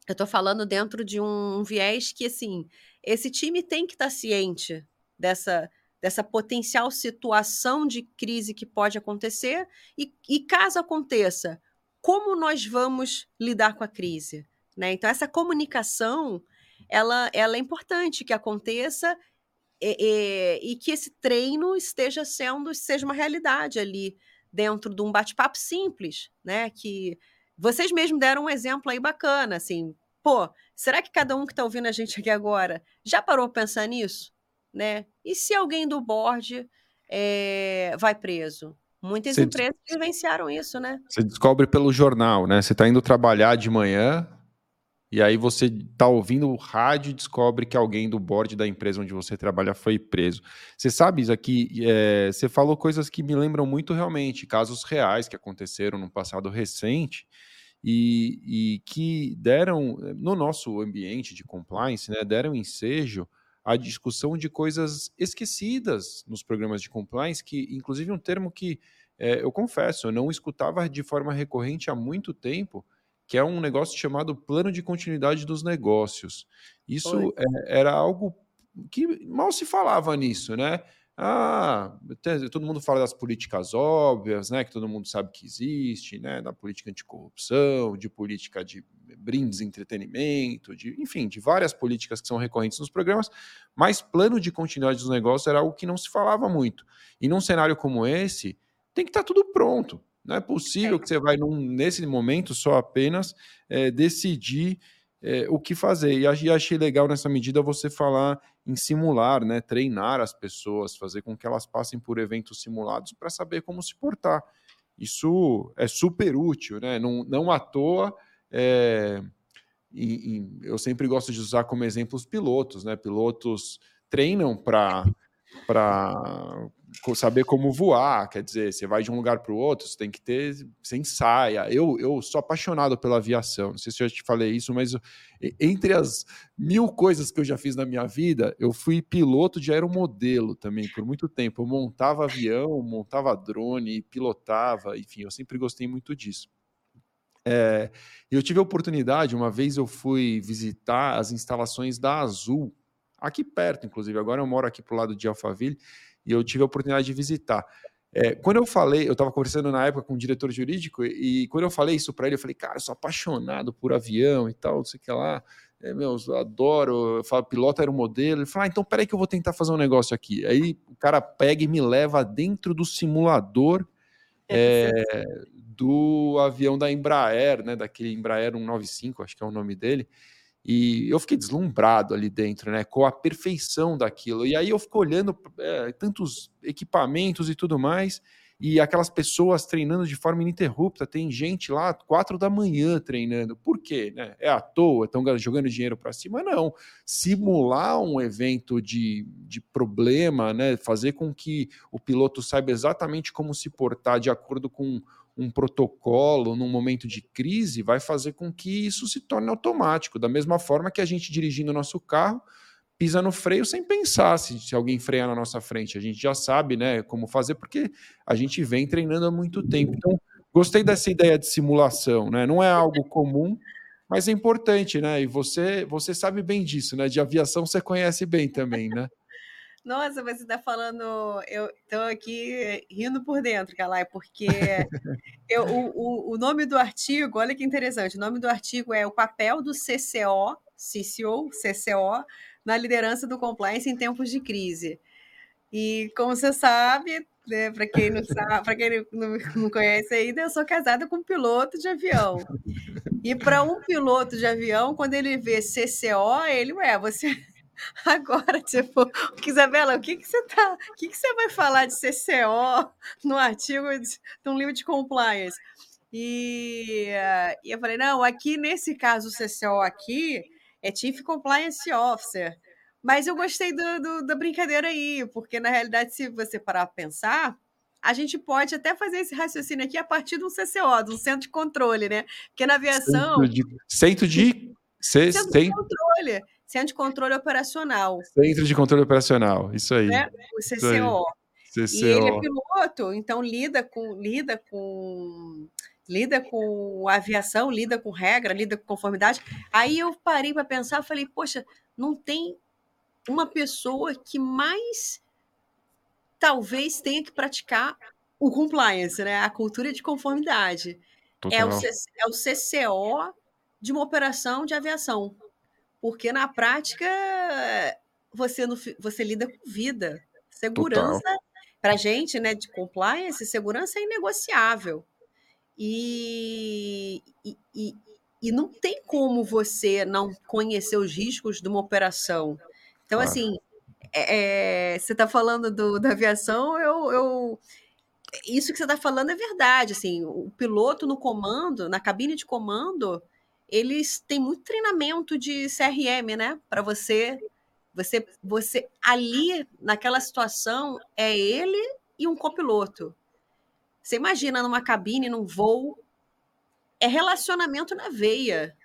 estou falando dentro de um, viés que, assim, esse time tem que estar tá ciente dessa, dessa potencial situação de crise que pode acontecer e, e caso aconteça, como nós vamos lidar com a crise? Né? Então, essa comunicação ela, ela é importante que aconteça e, e, e, que esse treino esteja sendo seja uma realidade ali dentro de um bate-papo simples, né? Que vocês mesmos deram um exemplo aí bacana, assim, pô, será que cada um que está ouvindo a gente aqui agora já parou para pensar nisso? Né? E se alguém do board é, vai preso? Muitas você empresas vivenciaram isso, né? Você descobre pelo jornal, né? Você está indo trabalhar de manhã e aí você está ouvindo o rádio e descobre que alguém do board da empresa onde você trabalha foi preso. Você sabe isso aqui? É, você falou coisas que me lembram muito realmente, casos reais que aconteceram no passado recente e, e que deram, no nosso ambiente de compliance, né, deram ensejo à discussão de coisas esquecidas nos programas de compliance, que inclusive um termo que é, eu confesso, eu não escutava de forma recorrente há muito tempo, que é um negócio chamado plano de continuidade dos negócios. Isso é, era algo que mal se falava nisso, né? Ah, todo mundo fala das políticas óbvias, né? Que todo mundo sabe que existe, né? Da política anticorrupção, de política de brindes, entretenimento, de, enfim, de várias políticas que são recorrentes nos programas, mas plano de continuidade dos negócios era algo que não se falava muito. E num cenário como esse, tem que estar tá tudo pronto. Não é possível é. que você vai, num, nesse momento, só apenas é, decidir é, o que fazer. E achei legal nessa medida você falar em simular, né, treinar as pessoas, fazer com que elas passem por eventos simulados para saber como se portar. Isso é super útil, né? Não, não à toa. É, em, em, eu sempre gosto de usar como exemplo os pilotos, né? Pilotos treinam para saber como voar, quer dizer, você vai de um lugar para o outro, você tem que ter, você ensaia. Eu, eu sou apaixonado pela aviação, não sei se eu já te falei isso, mas entre as mil coisas que eu já fiz na minha vida, eu fui piloto de aeromodelo também por muito tempo. Eu montava avião, montava drone, pilotava, enfim, eu sempre gostei muito disso. É, eu tive a oportunidade, uma vez eu fui visitar as instalações da Azul, aqui perto, inclusive. Agora eu moro aqui pro lado de Alphaville e eu tive a oportunidade de visitar. É, quando eu falei, eu estava conversando na época com um diretor jurídico, e, e quando eu falei isso para ele, eu falei, cara, eu sou apaixonado por avião e tal, não sei o que lá. É, meu, eu adoro, eu falo, piloto era um modelo. Ele falou, ah, então peraí que eu vou tentar fazer um negócio aqui. Aí o cara pega e me leva dentro do simulador é, do avião da Embraer, né, daquele Embraer 195, acho que é o nome dele. E eu fiquei deslumbrado ali dentro, né, com a perfeição daquilo. E aí eu fico olhando é, tantos equipamentos e tudo mais, e aquelas pessoas treinando de forma ininterrupta. Tem gente lá quatro da manhã treinando. Por quê? Né? É à toa? Estão jogando dinheiro para cima? Não. Simular um evento de, de problema, né? fazer com que o piloto saiba exatamente como se portar de acordo com um protocolo num momento de crise vai fazer com que isso se torne automático. Da mesma forma que a gente dirigindo o nosso carro pisa no freio sem pensar se, se alguém freia na nossa frente. A gente já sabe né, como fazer, porque a gente vem treinando há muito tempo. Então, gostei dessa ideia de simulação. Né? Não é algo comum, mas é importante, né? E você, você sabe bem disso, né? De aviação você conhece bem também, né? Nossa, você está falando. Eu estou aqui rindo por dentro, Calai, porque eu, o, o, nome do artigo, olha que interessante, o nome do artigo é o papel do CCO, CCO, CCO, na liderança do compliance em tempos de crise. E como você sabe, né, para quem não sabe, para quem não, não conhece ainda, eu sou casada com um piloto de avião. E para um piloto de avião, quando ele vê CCO, ele, ué, você Agora, tipo, Isabela, o que, que você tá. O que, que você vai falar de CCO no artigo de, de um livro de compliance? E, e eu falei, não, aqui nesse caso, o CCO aqui é Chief Compliance Officer. Mas eu gostei do, do, da brincadeira aí, porque na realidade, se você parar para pensar, a gente pode até fazer esse raciocínio aqui a partir de um CCO, de um centro de controle, né? Porque na aviação. Centro de. Centro de, centro de controle. Centro de Controle Operacional. Centro de Controle Operacional, isso aí. Né? O CCO. CCO. E ele é piloto, então lida com lida com lida com aviação, lida com regra, lida com conformidade. Aí eu parei para pensar, falei, poxa, não tem uma pessoa que mais talvez tenha que praticar o compliance, né? A cultura de conformidade. É o, é o CCO de uma operação de aviação. Porque na prática você, não, você lida com vida. Segurança, para a gente, né, de compliance, segurança é inegociável. E, e, e, e, não tem como você não conhecer os riscos de uma operação. Então, claro. assim, é, é, você está falando do, da aviação, eu, eu isso que você está falando é verdade. Assim, o piloto no comando, na cabine de comando, eles têm muito treinamento de CRM, né? Para você, você, você ali naquela situação é ele e um copiloto. Você imagina numa cabine, num voo, é relacionamento na veia.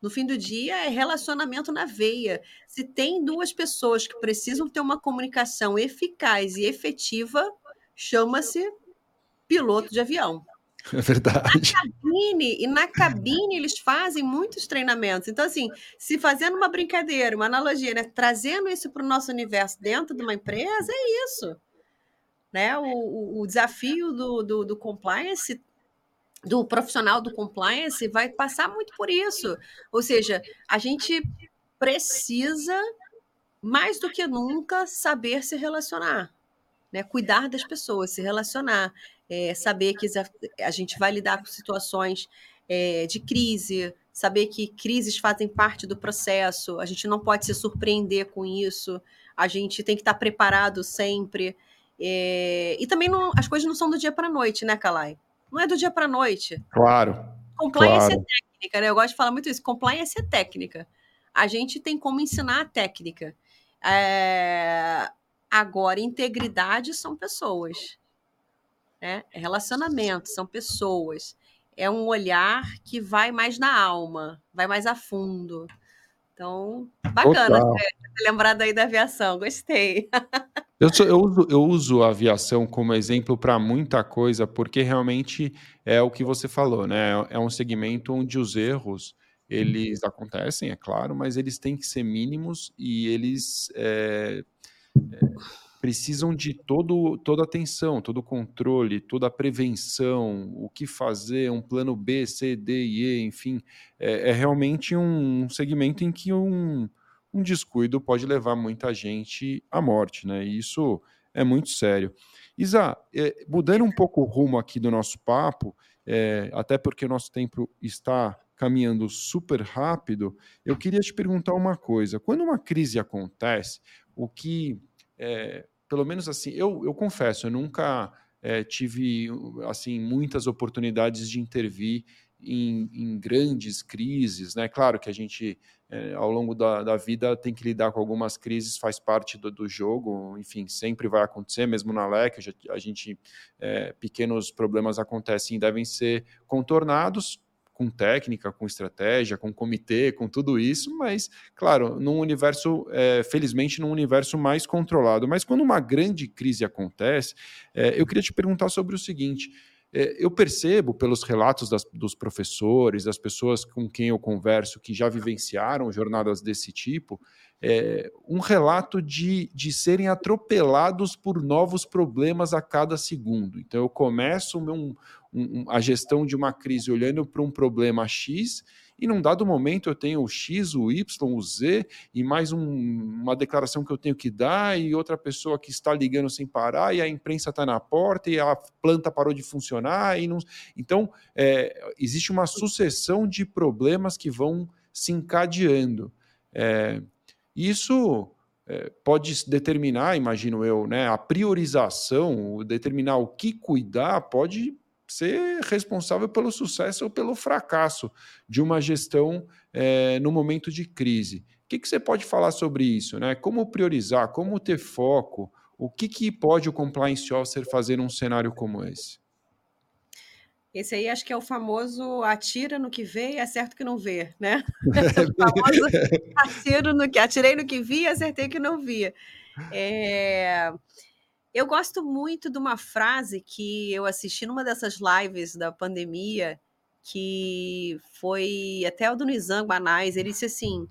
No fim do dia, é relacionamento na veia. Se tem duas pessoas que precisam ter uma comunicação eficaz e efetiva, chama-se piloto de avião. É verdade. Na cabine, e na cabine eles fazem muitos treinamentos. Então, assim, se fazendo uma brincadeira, uma analogia, né? trazendo isso para o nosso universo dentro de uma empresa, é isso. Né? O, o desafio do, do, do compliance do profissional do compliance vai passar muito por isso. Ou seja, a gente precisa mais do que nunca saber se relacionar, né? Cuidar das pessoas, se relacionar é, saber que a gente vai lidar com situações é, de crise, saber que crises fazem parte do processo, a gente não pode se surpreender com isso, a gente tem que estar preparado sempre. É, e também não, as coisas não são do dia para a noite, né, Calai? Não é do dia para a noite. Claro. Compliance é claro. é técnica, né? Eu gosto de falar muito isso. Compliance é técnica. A gente tem como ensinar a técnica. É... Agora, integridade são pessoas né? É relacionamento, são pessoas. É um olhar que vai mais na alma, vai mais a fundo. Então, bacana ter lembrado aí da aviação, gostei. Eu, sou, eu, uso, eu uso a aviação como exemplo para muita coisa, porque realmente é o que você falou, né? É um segmento onde os erros eles acontecem, é claro, mas eles têm que ser mínimos e eles é, é, precisam de todo, toda atenção, todo controle, toda a prevenção, o que fazer, um plano B, C, D e E, enfim, é, é realmente um segmento em que um, um descuido pode levar muita gente à morte, né? E isso é muito sério. Isa, é, mudando um pouco o rumo aqui do nosso papo, é, até porque o nosso tempo está caminhando super rápido, eu queria te perguntar uma coisa. Quando uma crise acontece, o que é, pelo menos assim, eu, eu confesso, eu nunca é, tive assim muitas oportunidades de intervir em, em, grandes crises, né? Claro que a gente é, ao longo da, da, vida tem que lidar com algumas crises, faz parte do, do jogo, enfim, sempre vai acontecer, mesmo na LEC, a gente é, pequenos problemas acontecem e devem ser contornados, com técnica, com estratégia, com comitê, com tudo isso, mas, claro, num universo, é, felizmente, num universo mais controlado. Mas quando uma grande crise acontece, é, eu queria te perguntar sobre o seguinte. É, eu percebo pelos relatos das, dos professores, das pessoas com quem eu converso que já vivenciaram jornadas desse tipo, é, um relato de, de serem atropelados por novos problemas a cada segundo. Então, eu começo um, um, a gestão de uma crise olhando para um problema X e num dado momento eu tenho o X, o Y, o Z, e mais um, uma declaração que eu tenho que dar, e outra pessoa que está ligando sem parar, e a imprensa está na porta, e a planta parou de funcionar. E não... Então, é, existe uma sucessão de problemas que vão se encadeando. É, isso é, pode determinar, imagino eu, né, a priorização, determinar o que cuidar, pode ser responsável pelo sucesso ou pelo fracasso de uma gestão é, no momento de crise. O que, que você pode falar sobre isso? Né? Como priorizar, como ter foco? O que, que pode o compliance officer fazer num cenário como esse? Esse aí acho que é o famoso atira no que vê e acerta o que não vê, né? o famoso atiro no que atirei no que vi e acertei que não via. É... Eu gosto muito de uma frase que eu assisti numa dessas lives da pandemia, que foi até o do Nizam Banais. Ele disse assim: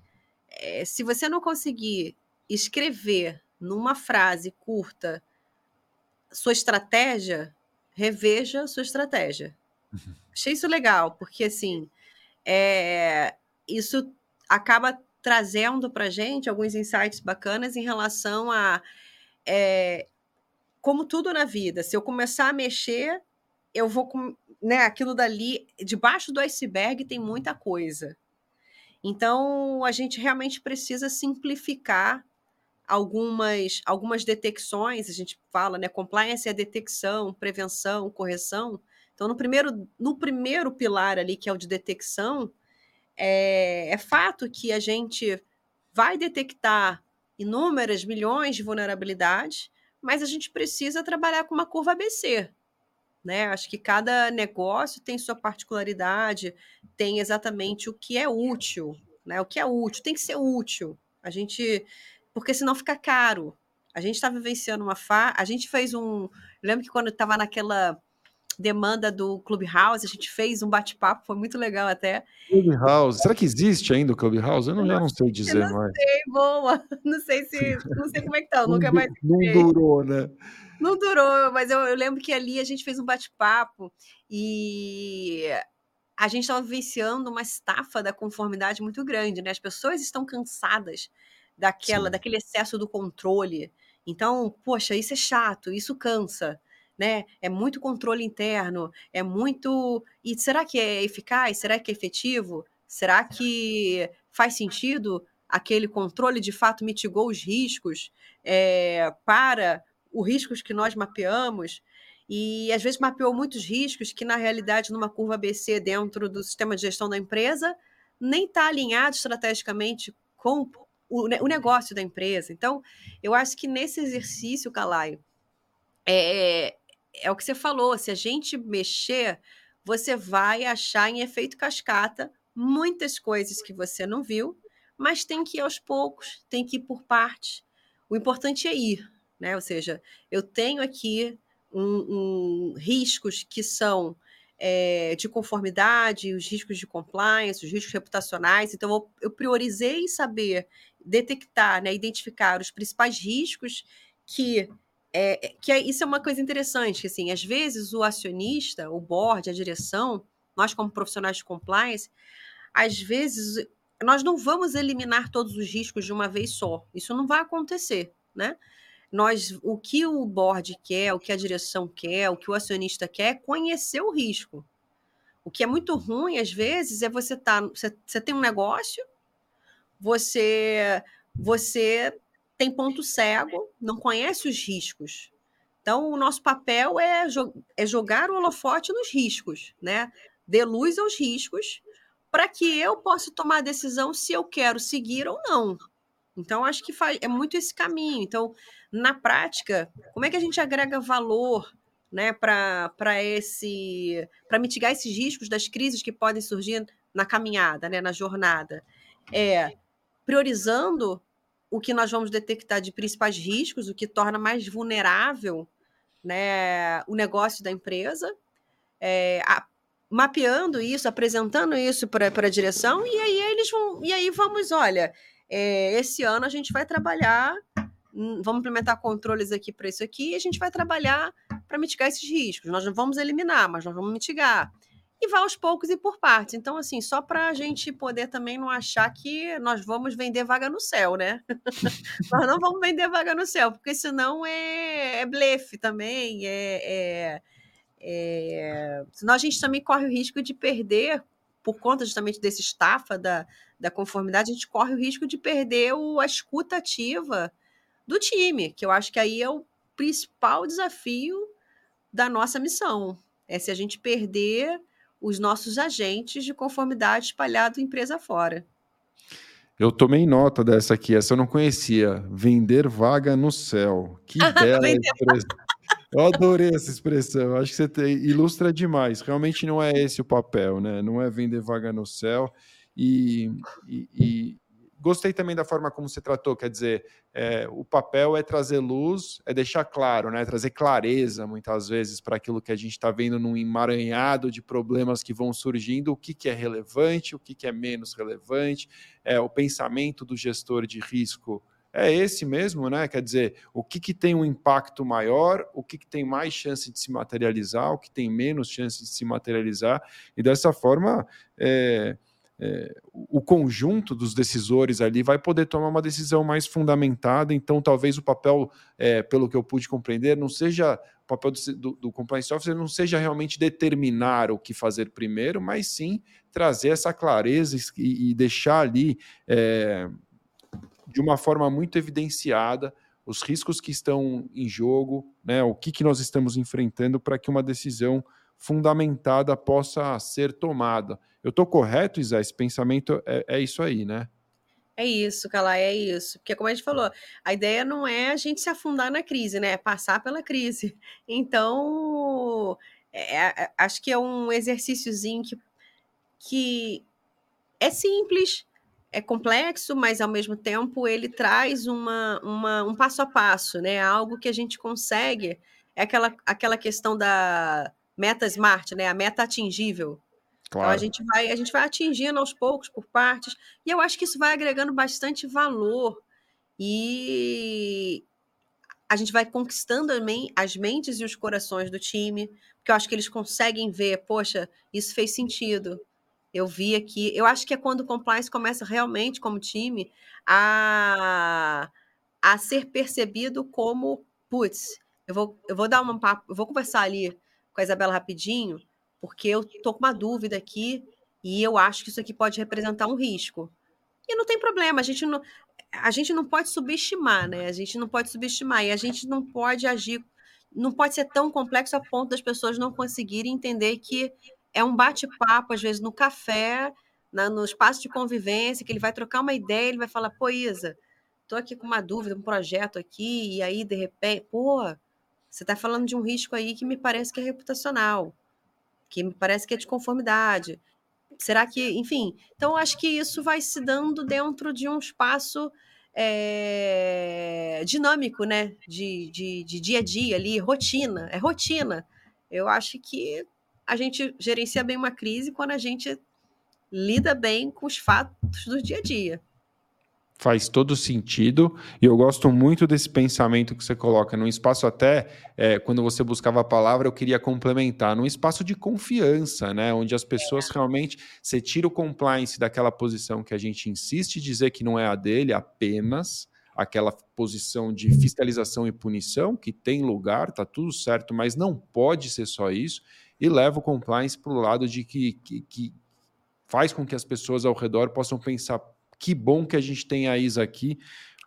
é, se você não conseguir escrever numa frase curta sua estratégia, reveja sua estratégia. Achei isso legal, porque assim, é, isso acaba trazendo para gente alguns insights bacanas em relação a é, como tudo na vida, se eu começar a mexer, eu vou com, né, aquilo dali, debaixo do iceberg tem muita coisa. Então, a gente realmente precisa simplificar algumas algumas detecções, a gente fala, né, compliance é detecção, prevenção, correção. Então, no primeiro no primeiro pilar ali, que é o de detecção, é, é fato que a gente vai detectar inúmeras milhões de vulnerabilidades, mas a gente precisa trabalhar com uma curva ABC. Né? Acho que cada negócio tem sua particularidade, tem exatamente o que é útil, né? O que é útil tem que ser útil. A gente, porque senão fica caro. A gente está vivenciando uma fa, a gente fez um, eu lembro que quando estava naquela demanda do Clubhouse, a gente fez um bate-papo, foi muito legal até. Clubhouse, será que existe ainda o Clubhouse? Eu não, já não sei dizer não mais. Sei, boa. Não sei se, não sei como é que tá, não, nunca mais. Não durou, né? Não durou, mas eu, eu lembro que ali a gente fez um bate-papo e a gente estava vivenciando uma estafa da conformidade muito grande, né? As pessoas estão cansadas daquela, Sim. daquele excesso do controle. Então, poxa, isso é chato, isso cansa né? É muito controle interno, é muito. E será que é eficaz? Será que é efetivo? Será que faz sentido? Aquele controle de fato mitigou os riscos é, para os riscos que nós mapeamos? E às vezes mapeou muitos riscos que, na realidade, numa curva ABC dentro do sistema de gestão da empresa, nem está alinhado estrategicamente com o, o, negócio da empresa. Então, eu acho que nesse exercício, Calaio, é, é o que você falou, se a gente mexer, você vai achar em efeito cascata muitas coisas que você não viu, mas tem que ir aos poucos, tem que ir por partes. O importante é ir, né? Ou seja, eu tenho aqui um, um riscos que são é, de conformidade, os riscos de compliance, os riscos reputacionais. Então, eu priorizei saber detectar, né, identificar os principais riscos que é, é, que é, isso é uma coisa interessante, assim, às vezes o acionista, o board, a direção, nós como profissionais de compliance, às vezes nós não vamos eliminar todos os riscos de uma vez só. Isso não vai acontecer, né? Nós, o que o board quer, o que a direção quer, o que o acionista quer, é conhecer o risco. O que é muito ruim às vezes é você tá, você, você tem um negócio, você você tem ponto cego, não conhece os riscos. Então, o nosso papel é, jo é jogar o holofote nos riscos, né? Dê luz aos riscos para que eu possa tomar a decisão se eu quero seguir ou não. Então, acho que é muito esse caminho. Então, na prática, como é que a gente agrega valor né, para esse para mitigar esses riscos das crises que podem surgir na caminhada, né, na jornada? É priorizando o que nós vamos detectar de principais riscos, o que torna mais vulnerável né, o negócio da empresa, é, a, mapeando isso, apresentando isso para a direção, e aí eles vão, e aí vamos, olha, é, esse ano a gente vai trabalhar, hum, vamos implementar controles aqui para isso aqui, e a gente vai trabalhar para mitigar esses riscos. Nós não vamos eliminar, mas nós vamos mitigar. E vai aos poucos e por partes. Então, assim, só para a gente poder também não achar que nós vamos vender vaga no céu, né? nós não vamos vender vaga no céu, porque senão é, é blefe também, é, é, é... Senão a gente também corre o risco de perder, por conta justamente desse estafa da, da conformidade, a gente corre o risco de perder o, a escuta ativa do time, que eu acho que aí é o principal desafio da nossa missão. É se a gente perder os nossos agentes de conformidade espalhados empresa fora. Eu tomei nota dessa aqui, essa eu não conhecia. Vender vaga no céu. Que bela expressão. Eu adorei essa expressão. Acho que você ilustra demais. Realmente não é esse o papel, né? Não é vender vaga no céu. E, e gostei também da forma como você tratou, quer dizer, é, o papel é trazer luz, é deixar claro, né? Trazer clareza muitas vezes para aquilo que a gente está vendo num emaranhado de problemas que vão surgindo, o que, que é relevante, o que, que é menos relevante, é, o pensamento do gestor de risco é esse mesmo, né? Quer dizer, o que, que tem um impacto maior, o que, que tem mais chance de se materializar, o que tem menos chance de se materializar, e dessa forma. É, é, o conjunto dos decisores ali vai poder tomar uma decisão mais fundamentada. Então, talvez o papel, é, pelo que eu pude compreender, não seja o papel do, do, do, compliance officer não seja realmente determinar o que fazer primeiro, mas sim trazer essa clareza e, e deixar ali é, de uma forma muito evidenciada os riscos que estão em jogo, né, o que, que nós estamos enfrentando para que uma decisão fundamentada possa ser tomada. Eu estou correto, Isa? Esse pensamento é, é, isso aí, né? É isso, Calai, é isso. Porque, como a gente falou, a ideia não é a gente se afundar na crise, né? É passar pela crise. Então, é, é, acho que é um exercíciozinho que, que é simples, é complexo, mas ao mesmo tempo ele traz uma, uma, um passo a passo, né? Algo que a gente consegue. É aquela, aquela questão da meta smart, né? A meta atingível. Claro. Então a gente vai a gente vai atingindo aos poucos por partes e eu acho que isso vai agregando bastante valor e a gente vai conquistando as mentes e os corações do time, porque eu acho que eles conseguem ver, poxa, isso fez sentido. Eu vi aqui, eu acho que é quando o compliance começa realmente como time a a ser percebido como, putz, eu vou eu vou dar uma eu vou conversar ali com a Isabela rapidinho porque eu estou com uma dúvida aqui e eu acho que isso aqui pode representar um risco. E não tem problema, a gente não, a gente não pode subestimar, né? A gente não pode subestimar e a gente não pode agir, não pode ser tão complexo a ponto das pessoas não conseguirem entender que é um bate-papo, às vezes, no café, na, no espaço de convivência, que ele vai trocar uma ideia, ele vai falar, pô, Isa, tô aqui com uma dúvida, um projeto aqui, e aí, de repente, pô, você está falando de um risco aí que me parece que é reputacional que me parece que é de conformidade. Será que, enfim, então acho que isso vai se dando dentro de um espaço é, dinâmico, né? De, de, de dia a dia ali, rotina, é rotina. Eu acho que a gente gerencia bem uma crise quando a gente lida bem com os fatos do dia a dia faz todo sentido. E eu gosto muito desse pensamento que você coloca. Num espaço até é, quando você buscava a palavra eu queria complementar. Num espaço de confiança né? Onde as pessoas é. realmente você tira o compliance daquela posição que a gente insiste em dizer que não é a dele apenas aquela posição de fiscalização e punição que tem lugar tá tudo certo mas não pode ser só isso e leva o compliance para o lado de que, que, que faz com que as pessoas ao redor possam pensar que bom que a gente tem a Isa aqui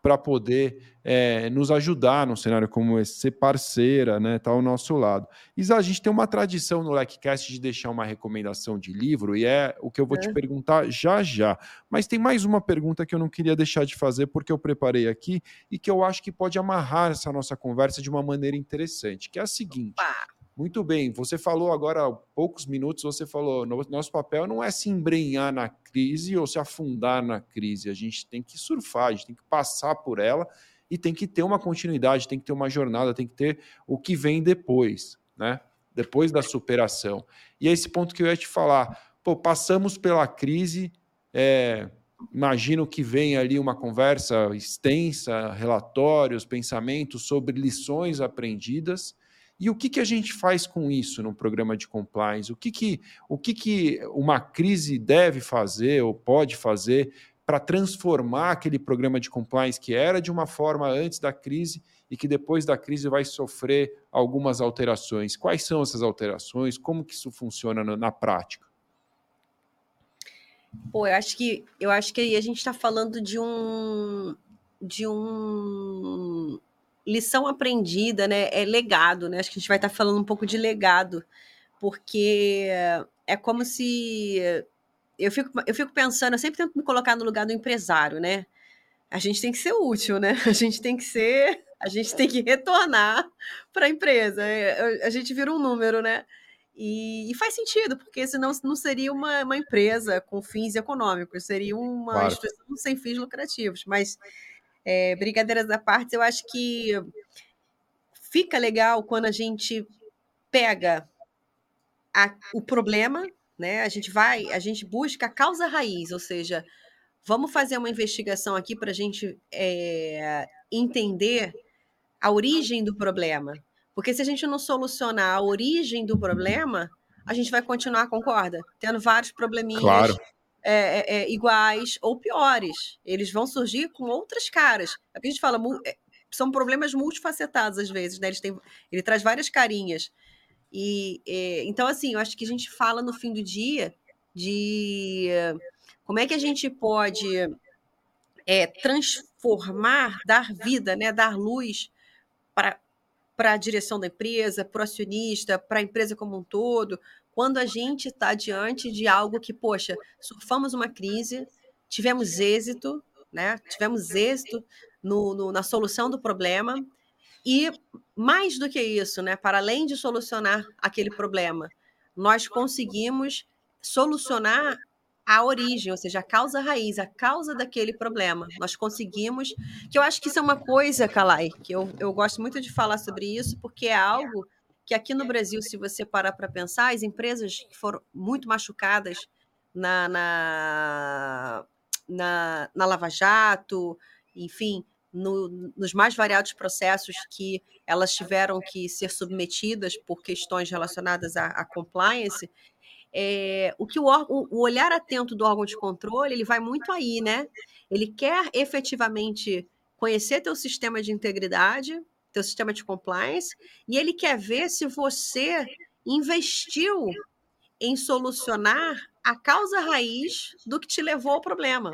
para poder é, nos ajudar num cenário como esse, ser parceira, né, tá ao nosso lado. Isa, a gente tem uma tradição no LecCast de deixar uma recomendação de livro, e é o que eu vou é. te perguntar já já. Mas tem mais uma pergunta que eu não queria deixar de fazer, porque eu preparei aqui, e que eu acho que pode amarrar essa nossa conversa de uma maneira interessante, que é a seguinte... Opa muito bem, você falou agora há poucos minutos, você falou, nosso papel não é se embrenhar na crise ou se afundar na crise, a gente tem que surfar, a gente tem que passar por ela e tem que ter uma continuidade, tem que ter uma jornada, tem que ter o que vem depois, né? Depois da superação. E é esse ponto que eu ia te falar, pô, passamos pela crise, é, imagino que vem ali uma conversa extensa, relatórios, pensamentos sobre lições aprendidas. E o que, que a gente faz com isso no programa de compliance? O que, que, o que, que uma crise deve fazer ou pode fazer para transformar aquele programa de compliance que era de uma forma antes da crise e que depois da crise vai sofrer algumas alterações? Quais são essas alterações? Como que isso funciona na, na prática? Pô, eu acho que eu acho que a gente está falando de um de um lição aprendida, né? É legado, né? Acho que a gente vai estar tá falando um pouco de legado, porque é como se eu fico, eu fico pensando, eu sempre tento me colocar no lugar do empresário, né? A gente tem que ser útil, né? A gente tem que ser, a gente tem que retornar para a empresa. É, a gente vira um número, né? E, e, faz sentido, porque senão não seria uma, uma empresa com fins econômicos, seria uma claro. instituição sem fins lucrativos. Mas, é, brincadeiras à parte, eu acho que fica legal quando a gente pega a, o problema, né? A gente vai, a gente busca a causa raiz, ou seja, vamos fazer uma investigação aqui para a gente é, entender a origem do problema. Porque se a gente não solucionar a origem do problema, a gente vai continuar, concorda? Tendo vários probleminhas claro. É, é, é iguais ou piores. Eles vão surgir com outras caras. Aqui a gente fala, é, são problemas multifacetados às vezes, né? Eles têm, ele traz várias carinhas. E é, então, assim, eu acho que a gente fala no fim do dia de como é que a gente pode é, transformar, dar vida, né, dar luz para para a direção da empresa, para o acionista, para a empresa como um todo, quando a gente está diante de algo que, poxa, surfamos uma crise, tivemos êxito, né? Tivemos êxito no, no, na solução do problema e mais do que isso, né? Para além de solucionar aquele problema, nós conseguimos solucionar a origem, ou seja, a causa raiz, a causa daquele problema. Nós conseguimos, que eu acho que isso é uma coisa, Kalai, que eu, eu gosto muito de falar sobre isso, porque é algo que aqui no Brasil, se você parar para pensar, as empresas que foram muito machucadas na, na, na, na Lava Jato, enfim, no, nos mais variados processos que elas tiveram que ser submetidas por questões relacionadas à, à compliance, é, o que o, o, olhar atento do órgão de controle ele vai muito aí, né? Ele quer efetivamente conhecer teu sistema de integridade, teu sistema de compliance, e ele quer ver se você investiu em solucionar a causa raiz do que te levou ao problema.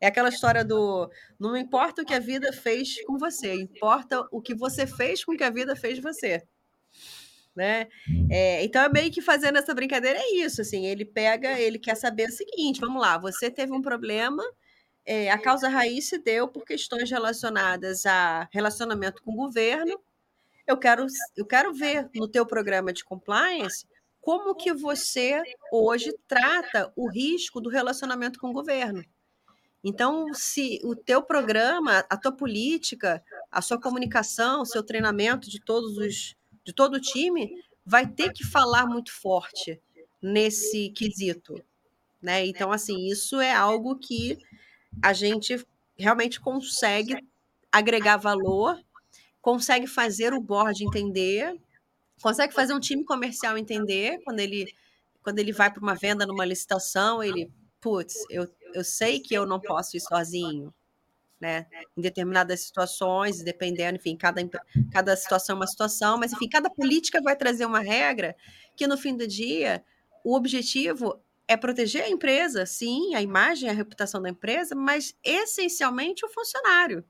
É aquela história do não importa o que a vida fez com você, importa o que você fez com que a vida fez você né? É, então é meio que fazendo essa brincadeira é isso, assim, ele pega, ele quer saber o seguinte, vamos lá, você teve um problema, é, a causa raiz se deu por questões relacionadas a relacionamento com o governo. Eu quero, eu quero ver no teu programa de compliance como que você hoje trata o risco do relacionamento com o governo. Então, se o teu programa, a tua política, a sua comunicação, o seu treinamento de todos os de todo o time, vai ter que falar muito forte nesse quesito. Né? Então, assim, isso é algo que a gente realmente consegue agregar valor, consegue fazer o board entender, consegue fazer um time comercial entender quando ele quando ele vai para uma venda numa licitação, ele, putz, eu, eu sei que eu não posso ir sozinho né? Em determinadas situações, dependendo, enfim, cada, cada situação é uma situação, mas enfim, cada política vai trazer uma regra que no fim do dia o objetivo é proteger a empresa, sim, a imagem, a reputação da empresa, mas essencialmente o funcionário.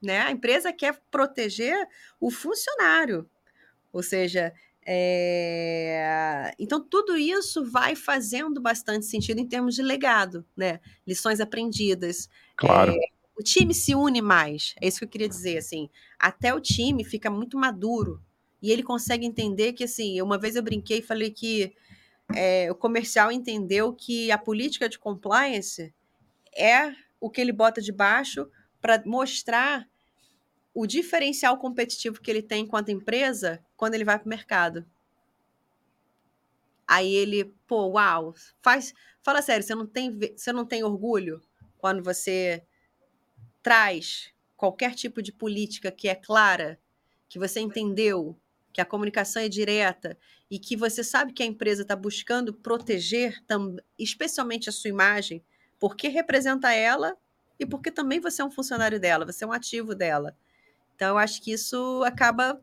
Né? A empresa quer proteger o funcionário. Ou seja, é... então tudo isso vai fazendo bastante sentido em termos de legado, né? Lições aprendidas. Claro. É o time se une mais. É isso que eu queria dizer, assim. Até o time fica muito maduro e ele consegue entender que, assim, uma vez eu brinquei e falei que é, o comercial entendeu que a política de compliance é o que ele bota de baixo para mostrar o diferencial competitivo que ele tem enquanto empresa quando ele vai para o mercado. Aí ele, pô, uau, faz, fala sério, você não tem, você não tem orgulho quando você traz qualquer tipo de política que é clara, que você entendeu, que a comunicação é direta e que você sabe que a empresa está buscando proteger, especialmente a sua imagem, porque representa ela e porque também você é um funcionário dela, você é um ativo dela. Então, eu acho que isso acaba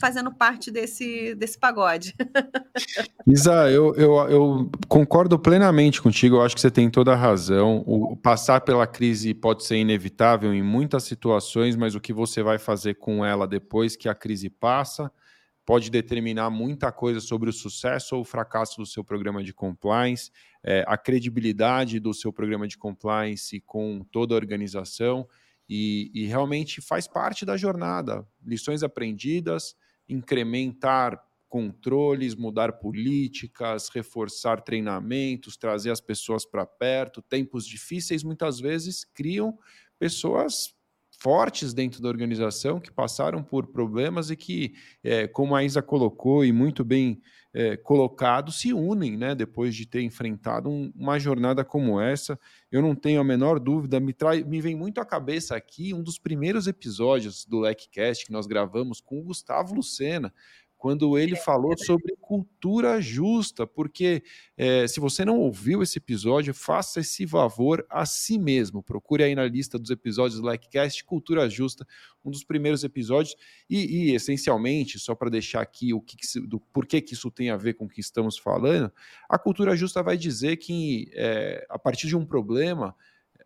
fazendo parte desse, desse pagode. Isa, eu, eu, eu, concordo plenamente contigo, eu acho que você tem toda a razão. O passar pela crise pode ser inevitável em muitas situações, mas o que você vai fazer com ela depois que a crise passa pode determinar muita coisa sobre o sucesso ou o fracasso do seu programa de compliance, é, a credibilidade do seu programa de compliance com toda a organização. E, e, realmente faz parte da jornada. Lições aprendidas, incrementar controles, mudar políticas, reforçar treinamentos, trazer as pessoas para perto. Tempos difíceis muitas vezes criam pessoas fortes dentro da organização que passaram por problemas e que, é, como a Isa colocou e muito bem é, colocado, se unem né, depois de ter enfrentado um, uma jornada como essa. Eu não tenho a menor dúvida, me, trai, me vem muito à cabeça aqui um dos primeiros episódios do LECCast que nós gravamos com o Gustavo Lucena, quando ele falou sobre cultura justa, porque é, se você não ouviu esse episódio, faça esse favor a si mesmo. Procure aí na lista dos episódios do Likecast Cultura Justa, um dos primeiros episódios, e, e essencialmente, só para deixar aqui o que, que do porquê que isso tem a ver com o que estamos falando, a cultura justa vai dizer que é, a partir de um problema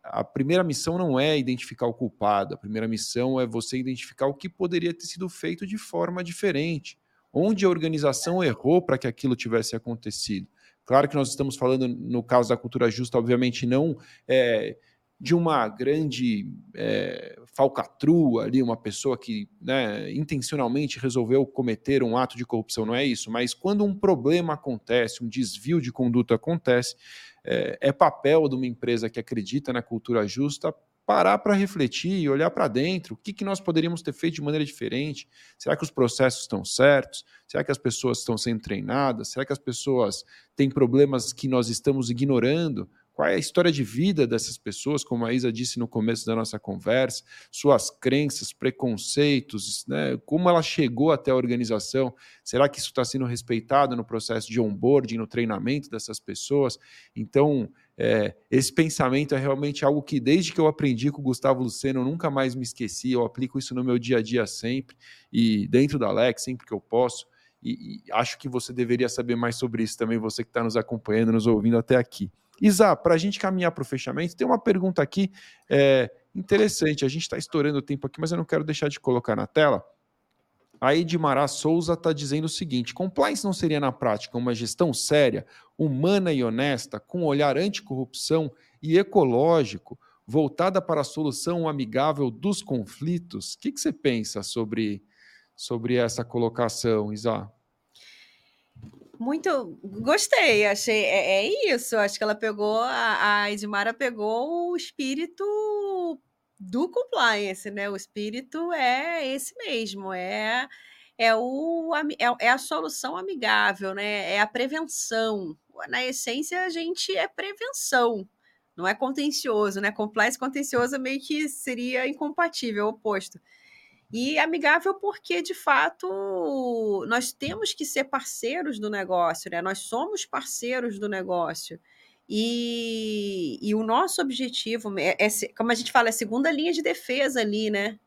a primeira missão não é identificar o culpado, a primeira missão é você identificar o que poderia ter sido feito de forma diferente onde a organização errou para que aquilo tivesse acontecido. Claro que nós estamos falando, no caso da cultura justa, obviamente não é, de uma grande é, falcatrua ali, uma pessoa que né, intencionalmente resolveu cometer um ato de corrupção, não é isso, mas quando um problema acontece, um desvio de conduta acontece, é, é papel de uma empresa que acredita na cultura justa parar para refletir e olhar para dentro. O que, que nós poderíamos ter feito de maneira diferente? Será que os processos estão certos? Será que as pessoas estão sendo treinadas? Será que as pessoas têm problemas que nós estamos ignorando? Qual é a história de vida dessas pessoas, como a Isa disse no começo da nossa conversa, suas crenças, preconceitos, né? como ela chegou até a organização? Será que isso está sendo respeitado no processo de onboarding, no treinamento dessas pessoas? Então, é, esse pensamento é realmente algo que, desde que eu aprendi com o Gustavo Luceno, eu nunca mais me esqueci. Eu aplico isso no meu dia a dia sempre, e dentro da Alex, sempre que eu posso. E, e acho que você deveria saber mais sobre isso também, você que está nos acompanhando, nos ouvindo até aqui. Isa, para a gente caminhar para o fechamento, tem uma pergunta aqui é, interessante. A gente está estourando o tempo aqui, mas eu não quero deixar de colocar na tela. A Edmará Souza está dizendo o seguinte: compliance não seria na prática uma gestão séria, humana e honesta, com um olhar anticorrupção e ecológico, voltada para a solução amigável dos conflitos? O que, que você pensa sobre, sobre essa colocação, Isa? Muito gostei, achei é, é, isso. Acho que ela pegou a, a Edmara pegou o espírito do compliance, né? O espírito é esse mesmo, é é, o, é, é a solução amigável, né? É a prevenção. Na essência, a gente é prevenção, não é contencioso, né? Compliance contencioso meio que seria incompatível, oposto. E amigável porque, de fato, nós temos que ser parceiros do negócio, né? Nós somos parceiros do negócio. E, e o nosso objetivo é, é, como a gente fala, é a segunda linha de defesa ali, né?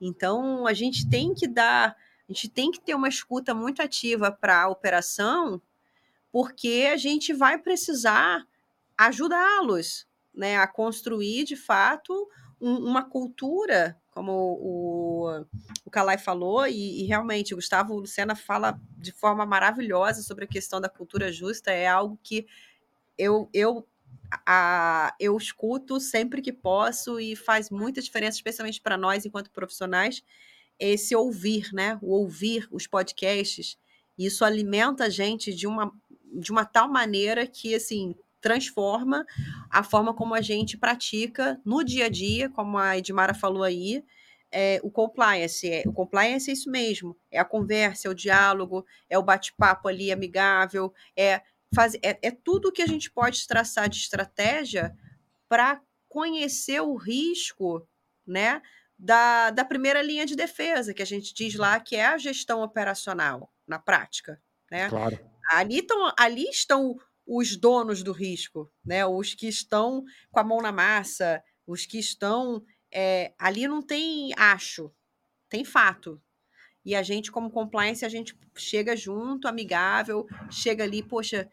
Então a gente tem que dar, a gente tem que ter uma escuta muito ativa para a operação, porque a gente vai precisar ajudá-los né, a construir de fato um, uma cultura, como o, o Calai falou, e, e, realmente o Gustavo Lucena fala de forma maravilhosa sobre a questão da cultura justa, é algo que eu, eu, a, eu escuto sempre que posso e faz muita diferença, especialmente para nós enquanto profissionais, esse ouvir, né? O ouvir os podcasts. Isso alimenta a gente de uma, de uma tal maneira que, assim, transforma a forma como a gente pratica no dia a dia, como a Edmara falou aí, é, o compliance. É, o compliance é isso mesmo: é a conversa, é o diálogo, é o bate-papo ali amigável, é fazer. É, é tudo que a gente pode traçar de estratégia para conhecer o risco, né? Da, da primeira linha de defesa, que a gente diz lá que é a gestão operacional, na prática. Né? Claro. Ali, tão, ali estão os donos do risco, né? Os que estão com a mão na massa, os que estão. É, ali não tem acho, tem fato. E a gente, como compliance, a gente chega junto, amigável, chega ali, poxa,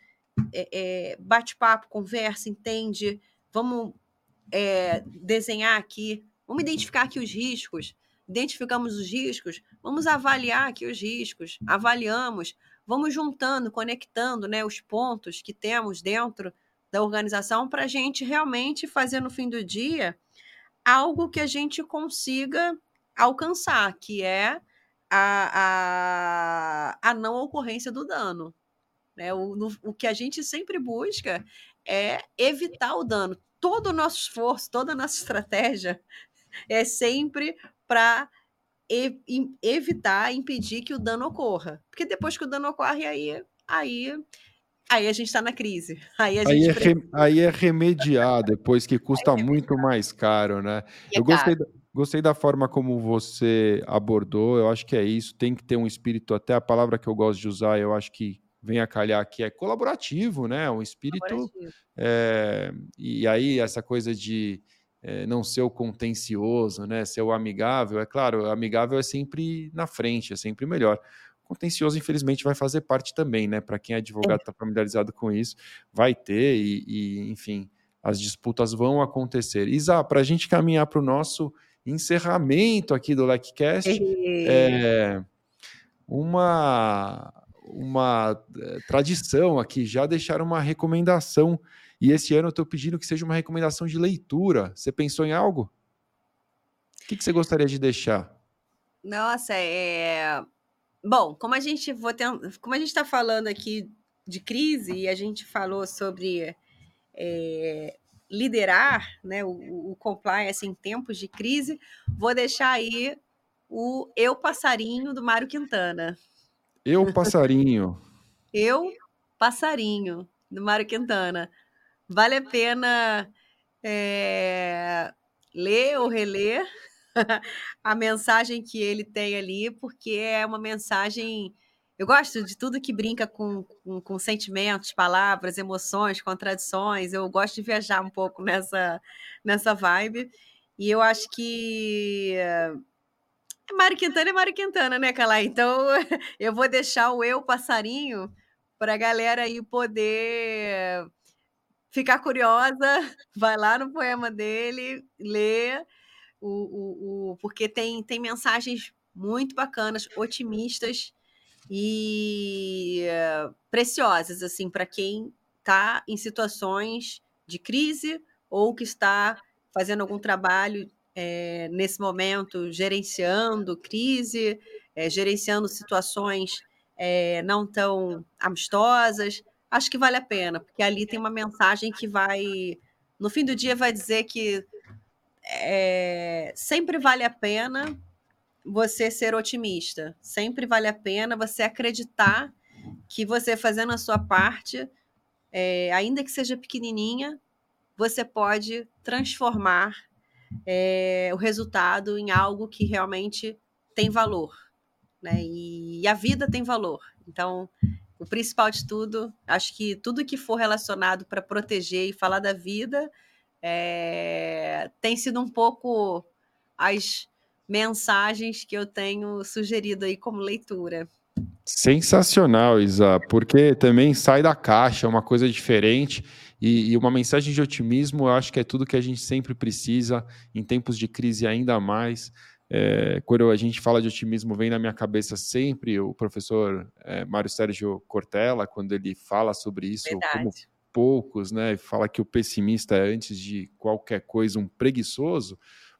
é, é, bate papo, conversa, entende, vamos é, desenhar aqui, vamos identificar aqui os riscos, identificamos os riscos, vamos avaliar aqui os riscos, avaliamos, vamos juntando, conectando né, os pontos que temos dentro da organização para a gente realmente fazer no fim do dia algo que a gente consiga alcançar, que é a, a, a não ocorrência do dano. Né? O, no, o que a gente sempre busca é evitar o dano. Todo o nosso esforço, toda a nossa estratégia é sempre para evitar, impedir que o dano ocorra. Porque depois que o dano ocorre, aí, aí, aí a gente está na crise. Aí, a aí, gente é re, aí é remediar depois que custa é muito mais caro, né? É Eu gostei, gostei da forma como você abordou, eu acho que é isso, tem que ter um espírito, até a palavra que eu gosto de usar, eu acho que vem a calhar aqui é colaborativo, né? Um espírito. É, e aí, essa coisa de é, não ser o contencioso, né? Ser o amigável. É claro, amigável é sempre na frente, é sempre melhor. Contencioso, infelizmente, vai fazer parte também, né? Para quem é advogado, está familiarizado com isso, vai ter, e, e, enfim, as disputas vão acontecer. Isa, para a gente caminhar para o nosso encerramento aqui do LecCast, é, uma, uma é, tradição aqui, já deixar uma recomendação e esse ano eu estou pedindo que seja uma recomendação de leitura. Você pensou em algo? O que, que você gostaria de deixar? Nossa, é. Bom, como a gente vou ter... como a gente está falando aqui de crise e a gente falou sobre é, liderar, né, o, o compliance em tempos de crise, vou deixar aí o Eu Passarinho do Mário Quintana. Eu Passarinho. Eu Passarinho do Mário Quintana. Vale a pena é, ler ou reler a mensagem que ele tem ali, porque é uma mensagem. Eu gosto de tudo que brinca com, com, com, sentimentos, palavras, emoções, contradições. Eu gosto de viajar um pouco nessa, nessa vibe. E eu acho que. É Mário Quintana é Mário Quintana, né, Calá? Então eu vou deixar o eu passarinho para a galera aí poder ficar curiosa, vai lá no poema dele, lê, o, o, o, porque tem, tem mensagens muito bacanas, otimistas e uh, preciosas, assim, para quem está em situações de crise ou que está fazendo algum trabalho é, nesse momento, gerenciando crise, é, gerenciando situações é, não tão amistosas, acho que vale a pena, porque ali tem uma mensagem que vai, no fim do dia, vai dizer que é, sempre vale a pena você ser otimista, sempre vale a pena você acreditar que você fazendo a sua parte, é, ainda que seja pequenininha, você pode transformar é, o resultado em algo que realmente tem valor. Né? E, e a vida tem valor. Então, o principal de tudo, acho que tudo que for relacionado para proteger e falar da vida é, tem sido um pouco as mensagens que eu tenho sugerido aí como leitura. Sensacional, Isa, porque também sai da caixa, é uma coisa diferente e, e, uma mensagem de otimismo, eu acho que é tudo que a gente sempre precisa, em tempos de crise ainda mais. É, quando a gente fala de otimismo, vem na minha cabeça sempre o professor é, Mário Sérgio Cortella, quando ele fala sobre isso, Verdade. como poucos, né? Fala que o pessimista é, antes de qualquer coisa, um preguiçoso,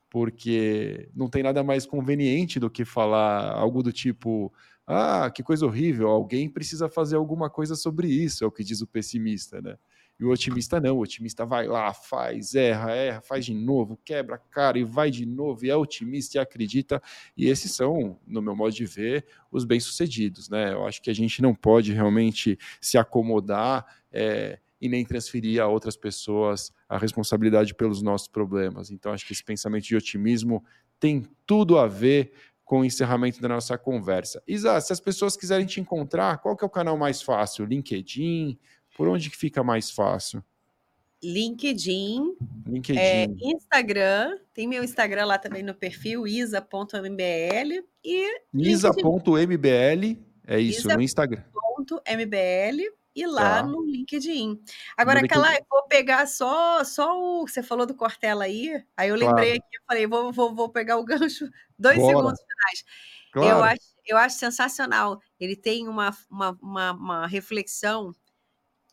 porque não tem nada mais conveniente do que falar algo do tipo. Ah, que coisa horrível, alguém precisa fazer alguma coisa sobre isso, é o que diz o pessimista, né? E o otimista não, o otimista vai lá, faz, erra, erra, faz de novo, quebra a cara e vai de novo, e é otimista e acredita. E esses são, no meu modo de ver, os bem-sucedidos, né? Eu acho que a gente não pode realmente se acomodar é, e nem transferir a outras pessoas a responsabilidade pelos nossos problemas. Então, acho que esse pensamento de otimismo tem tudo a ver com o encerramento da nossa conversa. Isa, se as pessoas quiserem te encontrar, qual que é o canal mais fácil? LinkedIn? Por onde que fica mais fácil? LinkedIn, LinkedIn. É, Instagram, tem meu Instagram lá também no perfil, isa.mbl e isa.mbl, é isso, isa. no Instagram. .mbl e lá tá. no LinkedIn. Agora, aquela, eu vou pegar só, só o. Você falou do Cortella aí, aí eu lembrei claro. aqui, eu falei, vou, vou, vou pegar o gancho, dois Bora. segundos finais. Claro. Eu, acho, eu acho sensacional. Ele tem uma, uma, uma, uma reflexão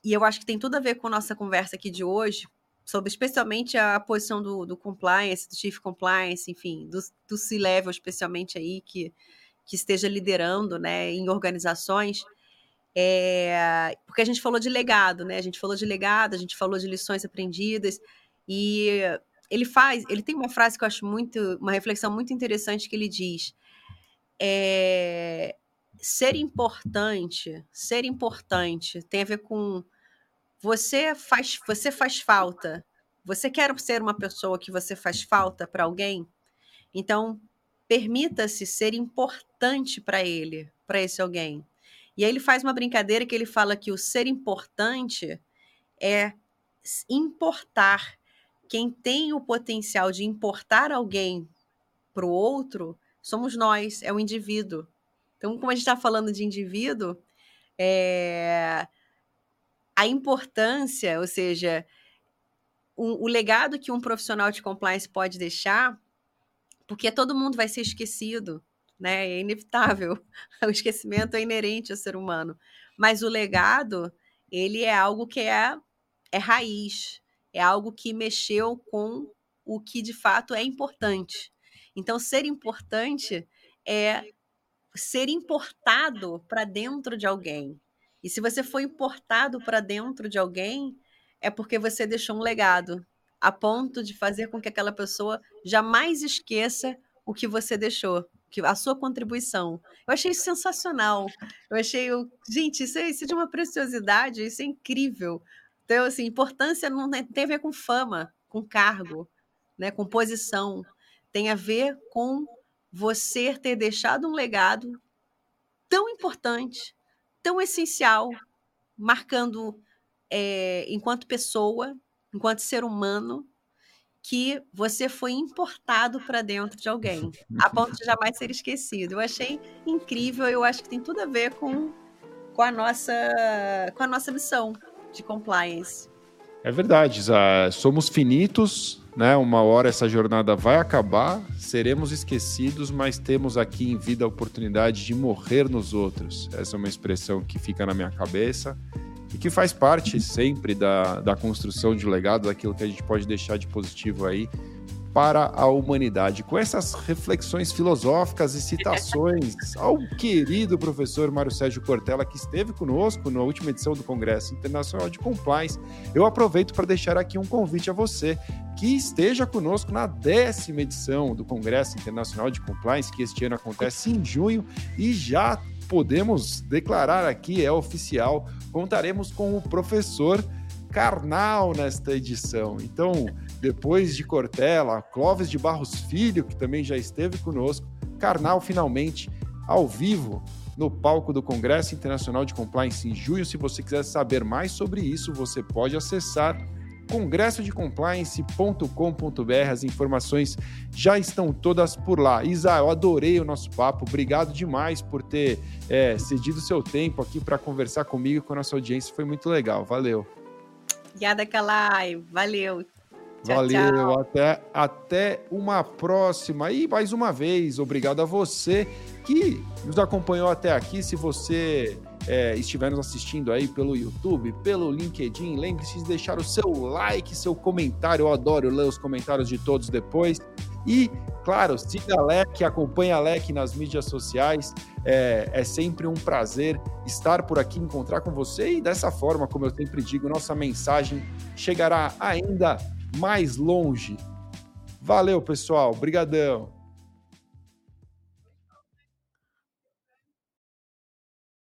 e eu acho que tem tudo a ver com a nossa conversa aqui de hoje, sobre especialmente a posição do, do compliance, do chief compliance, enfim, do, do C-level especialmente aí, que, que esteja liderando né, em organizações. É, porque a gente falou de legado, né? A gente falou de legado, a gente falou de lições aprendidas, e ele faz, ele tem uma frase que eu acho muito, uma reflexão muito interessante que ele diz. É, ser importante, ser importante tem a ver com você faz, você faz falta. Você quer ser uma pessoa que você faz falta para alguém? Então, permita-se ser importante para ele, para esse alguém. E aí ele faz uma brincadeira que ele fala que o ser importante é importar. Quem tem o potencial de importar alguém para o outro somos nós, é o indivíduo. Então, como a gente está falando de indivíduo, é, a importância, ou seja, o, o legado que um profissional de compliance pode deixar, porque todo mundo vai ser esquecido, né? É inevitável. O esquecimento é inerente ao ser humano. Mas o legado, ele é algo que é, é raiz, é algo que mexeu com o que de fato é importante. Então, ser importante é ser importado para dentro de alguém. E se você foi importado para dentro de alguém, é porque você deixou um legado, a ponto de fazer com que aquela pessoa jamais esqueça o que você deixou, a sua contribuição. Eu achei isso sensacional. Eu achei, gente, isso é, isso é de uma preciosidade, isso é incrível. Então, assim, importância não tem a ver com fama, com cargo, né, com posição. Tem a ver com você ter deixado um legado tão importante tão essencial, marcando é, enquanto pessoa, enquanto ser humano, que você foi importado para dentro de alguém, a ponto de jamais ser esquecido. Eu achei incrível, eu acho que tem tudo a ver com, com, a, nossa, com a nossa missão de compliance. É verdade, somos finitos, né? Uma hora essa jornada vai acabar, seremos esquecidos, mas temos aqui em vida a oportunidade de morrer nos outros. Essa é uma expressão que fica na minha cabeça e que faz parte sempre da, da construção de legado, daquilo que a gente pode deixar de positivo aí para a humanidade. Com essas reflexões filosóficas e citações ao querido professor Mário Sérgio Cortella, que esteve conosco na última edição do Congresso Internacional de Compliance, eu aproveito para deixar aqui um convite a você que esteja conosco na décima edição do Congresso Internacional de Compliance, que este ano acontece em junho e já podemos declarar aqui, é oficial, contaremos com o professor Karnal nesta edição. Então, depois de Cortella, Clóvis de Barros Filho, que também já esteve conosco, Karnal finalmente ao vivo no palco do Congresso Internacional de Compliance em junho. Se você quiser saber mais sobre isso, você pode acessar congressodecompliance.com.br. As informações já estão todas por lá. Isa, eu adorei o nosso papo. Obrigado demais por ter é, cedido seu tempo aqui para conversar comigo e com a nossa audiência. Foi muito legal. Valeu. Obrigada, Kalai. Valeu. Tchau, Valeu, tchau. Até, até uma próxima. E mais uma vez, obrigado a você que nos acompanhou até aqui. Se você é, estiver nos assistindo aí pelo YouTube, pelo LinkedIn, lembre-se de deixar o seu like, seu comentário. Eu adoro ler os comentários de todos depois. E Claro, siga a LEC, acompanhe a LEC nas mídias sociais. É, é, sempre um prazer estar por aqui, encontrar com você e dessa forma, como eu sempre digo, nossa mensagem chegará ainda mais longe. Valeu, pessoal. Obrigadão.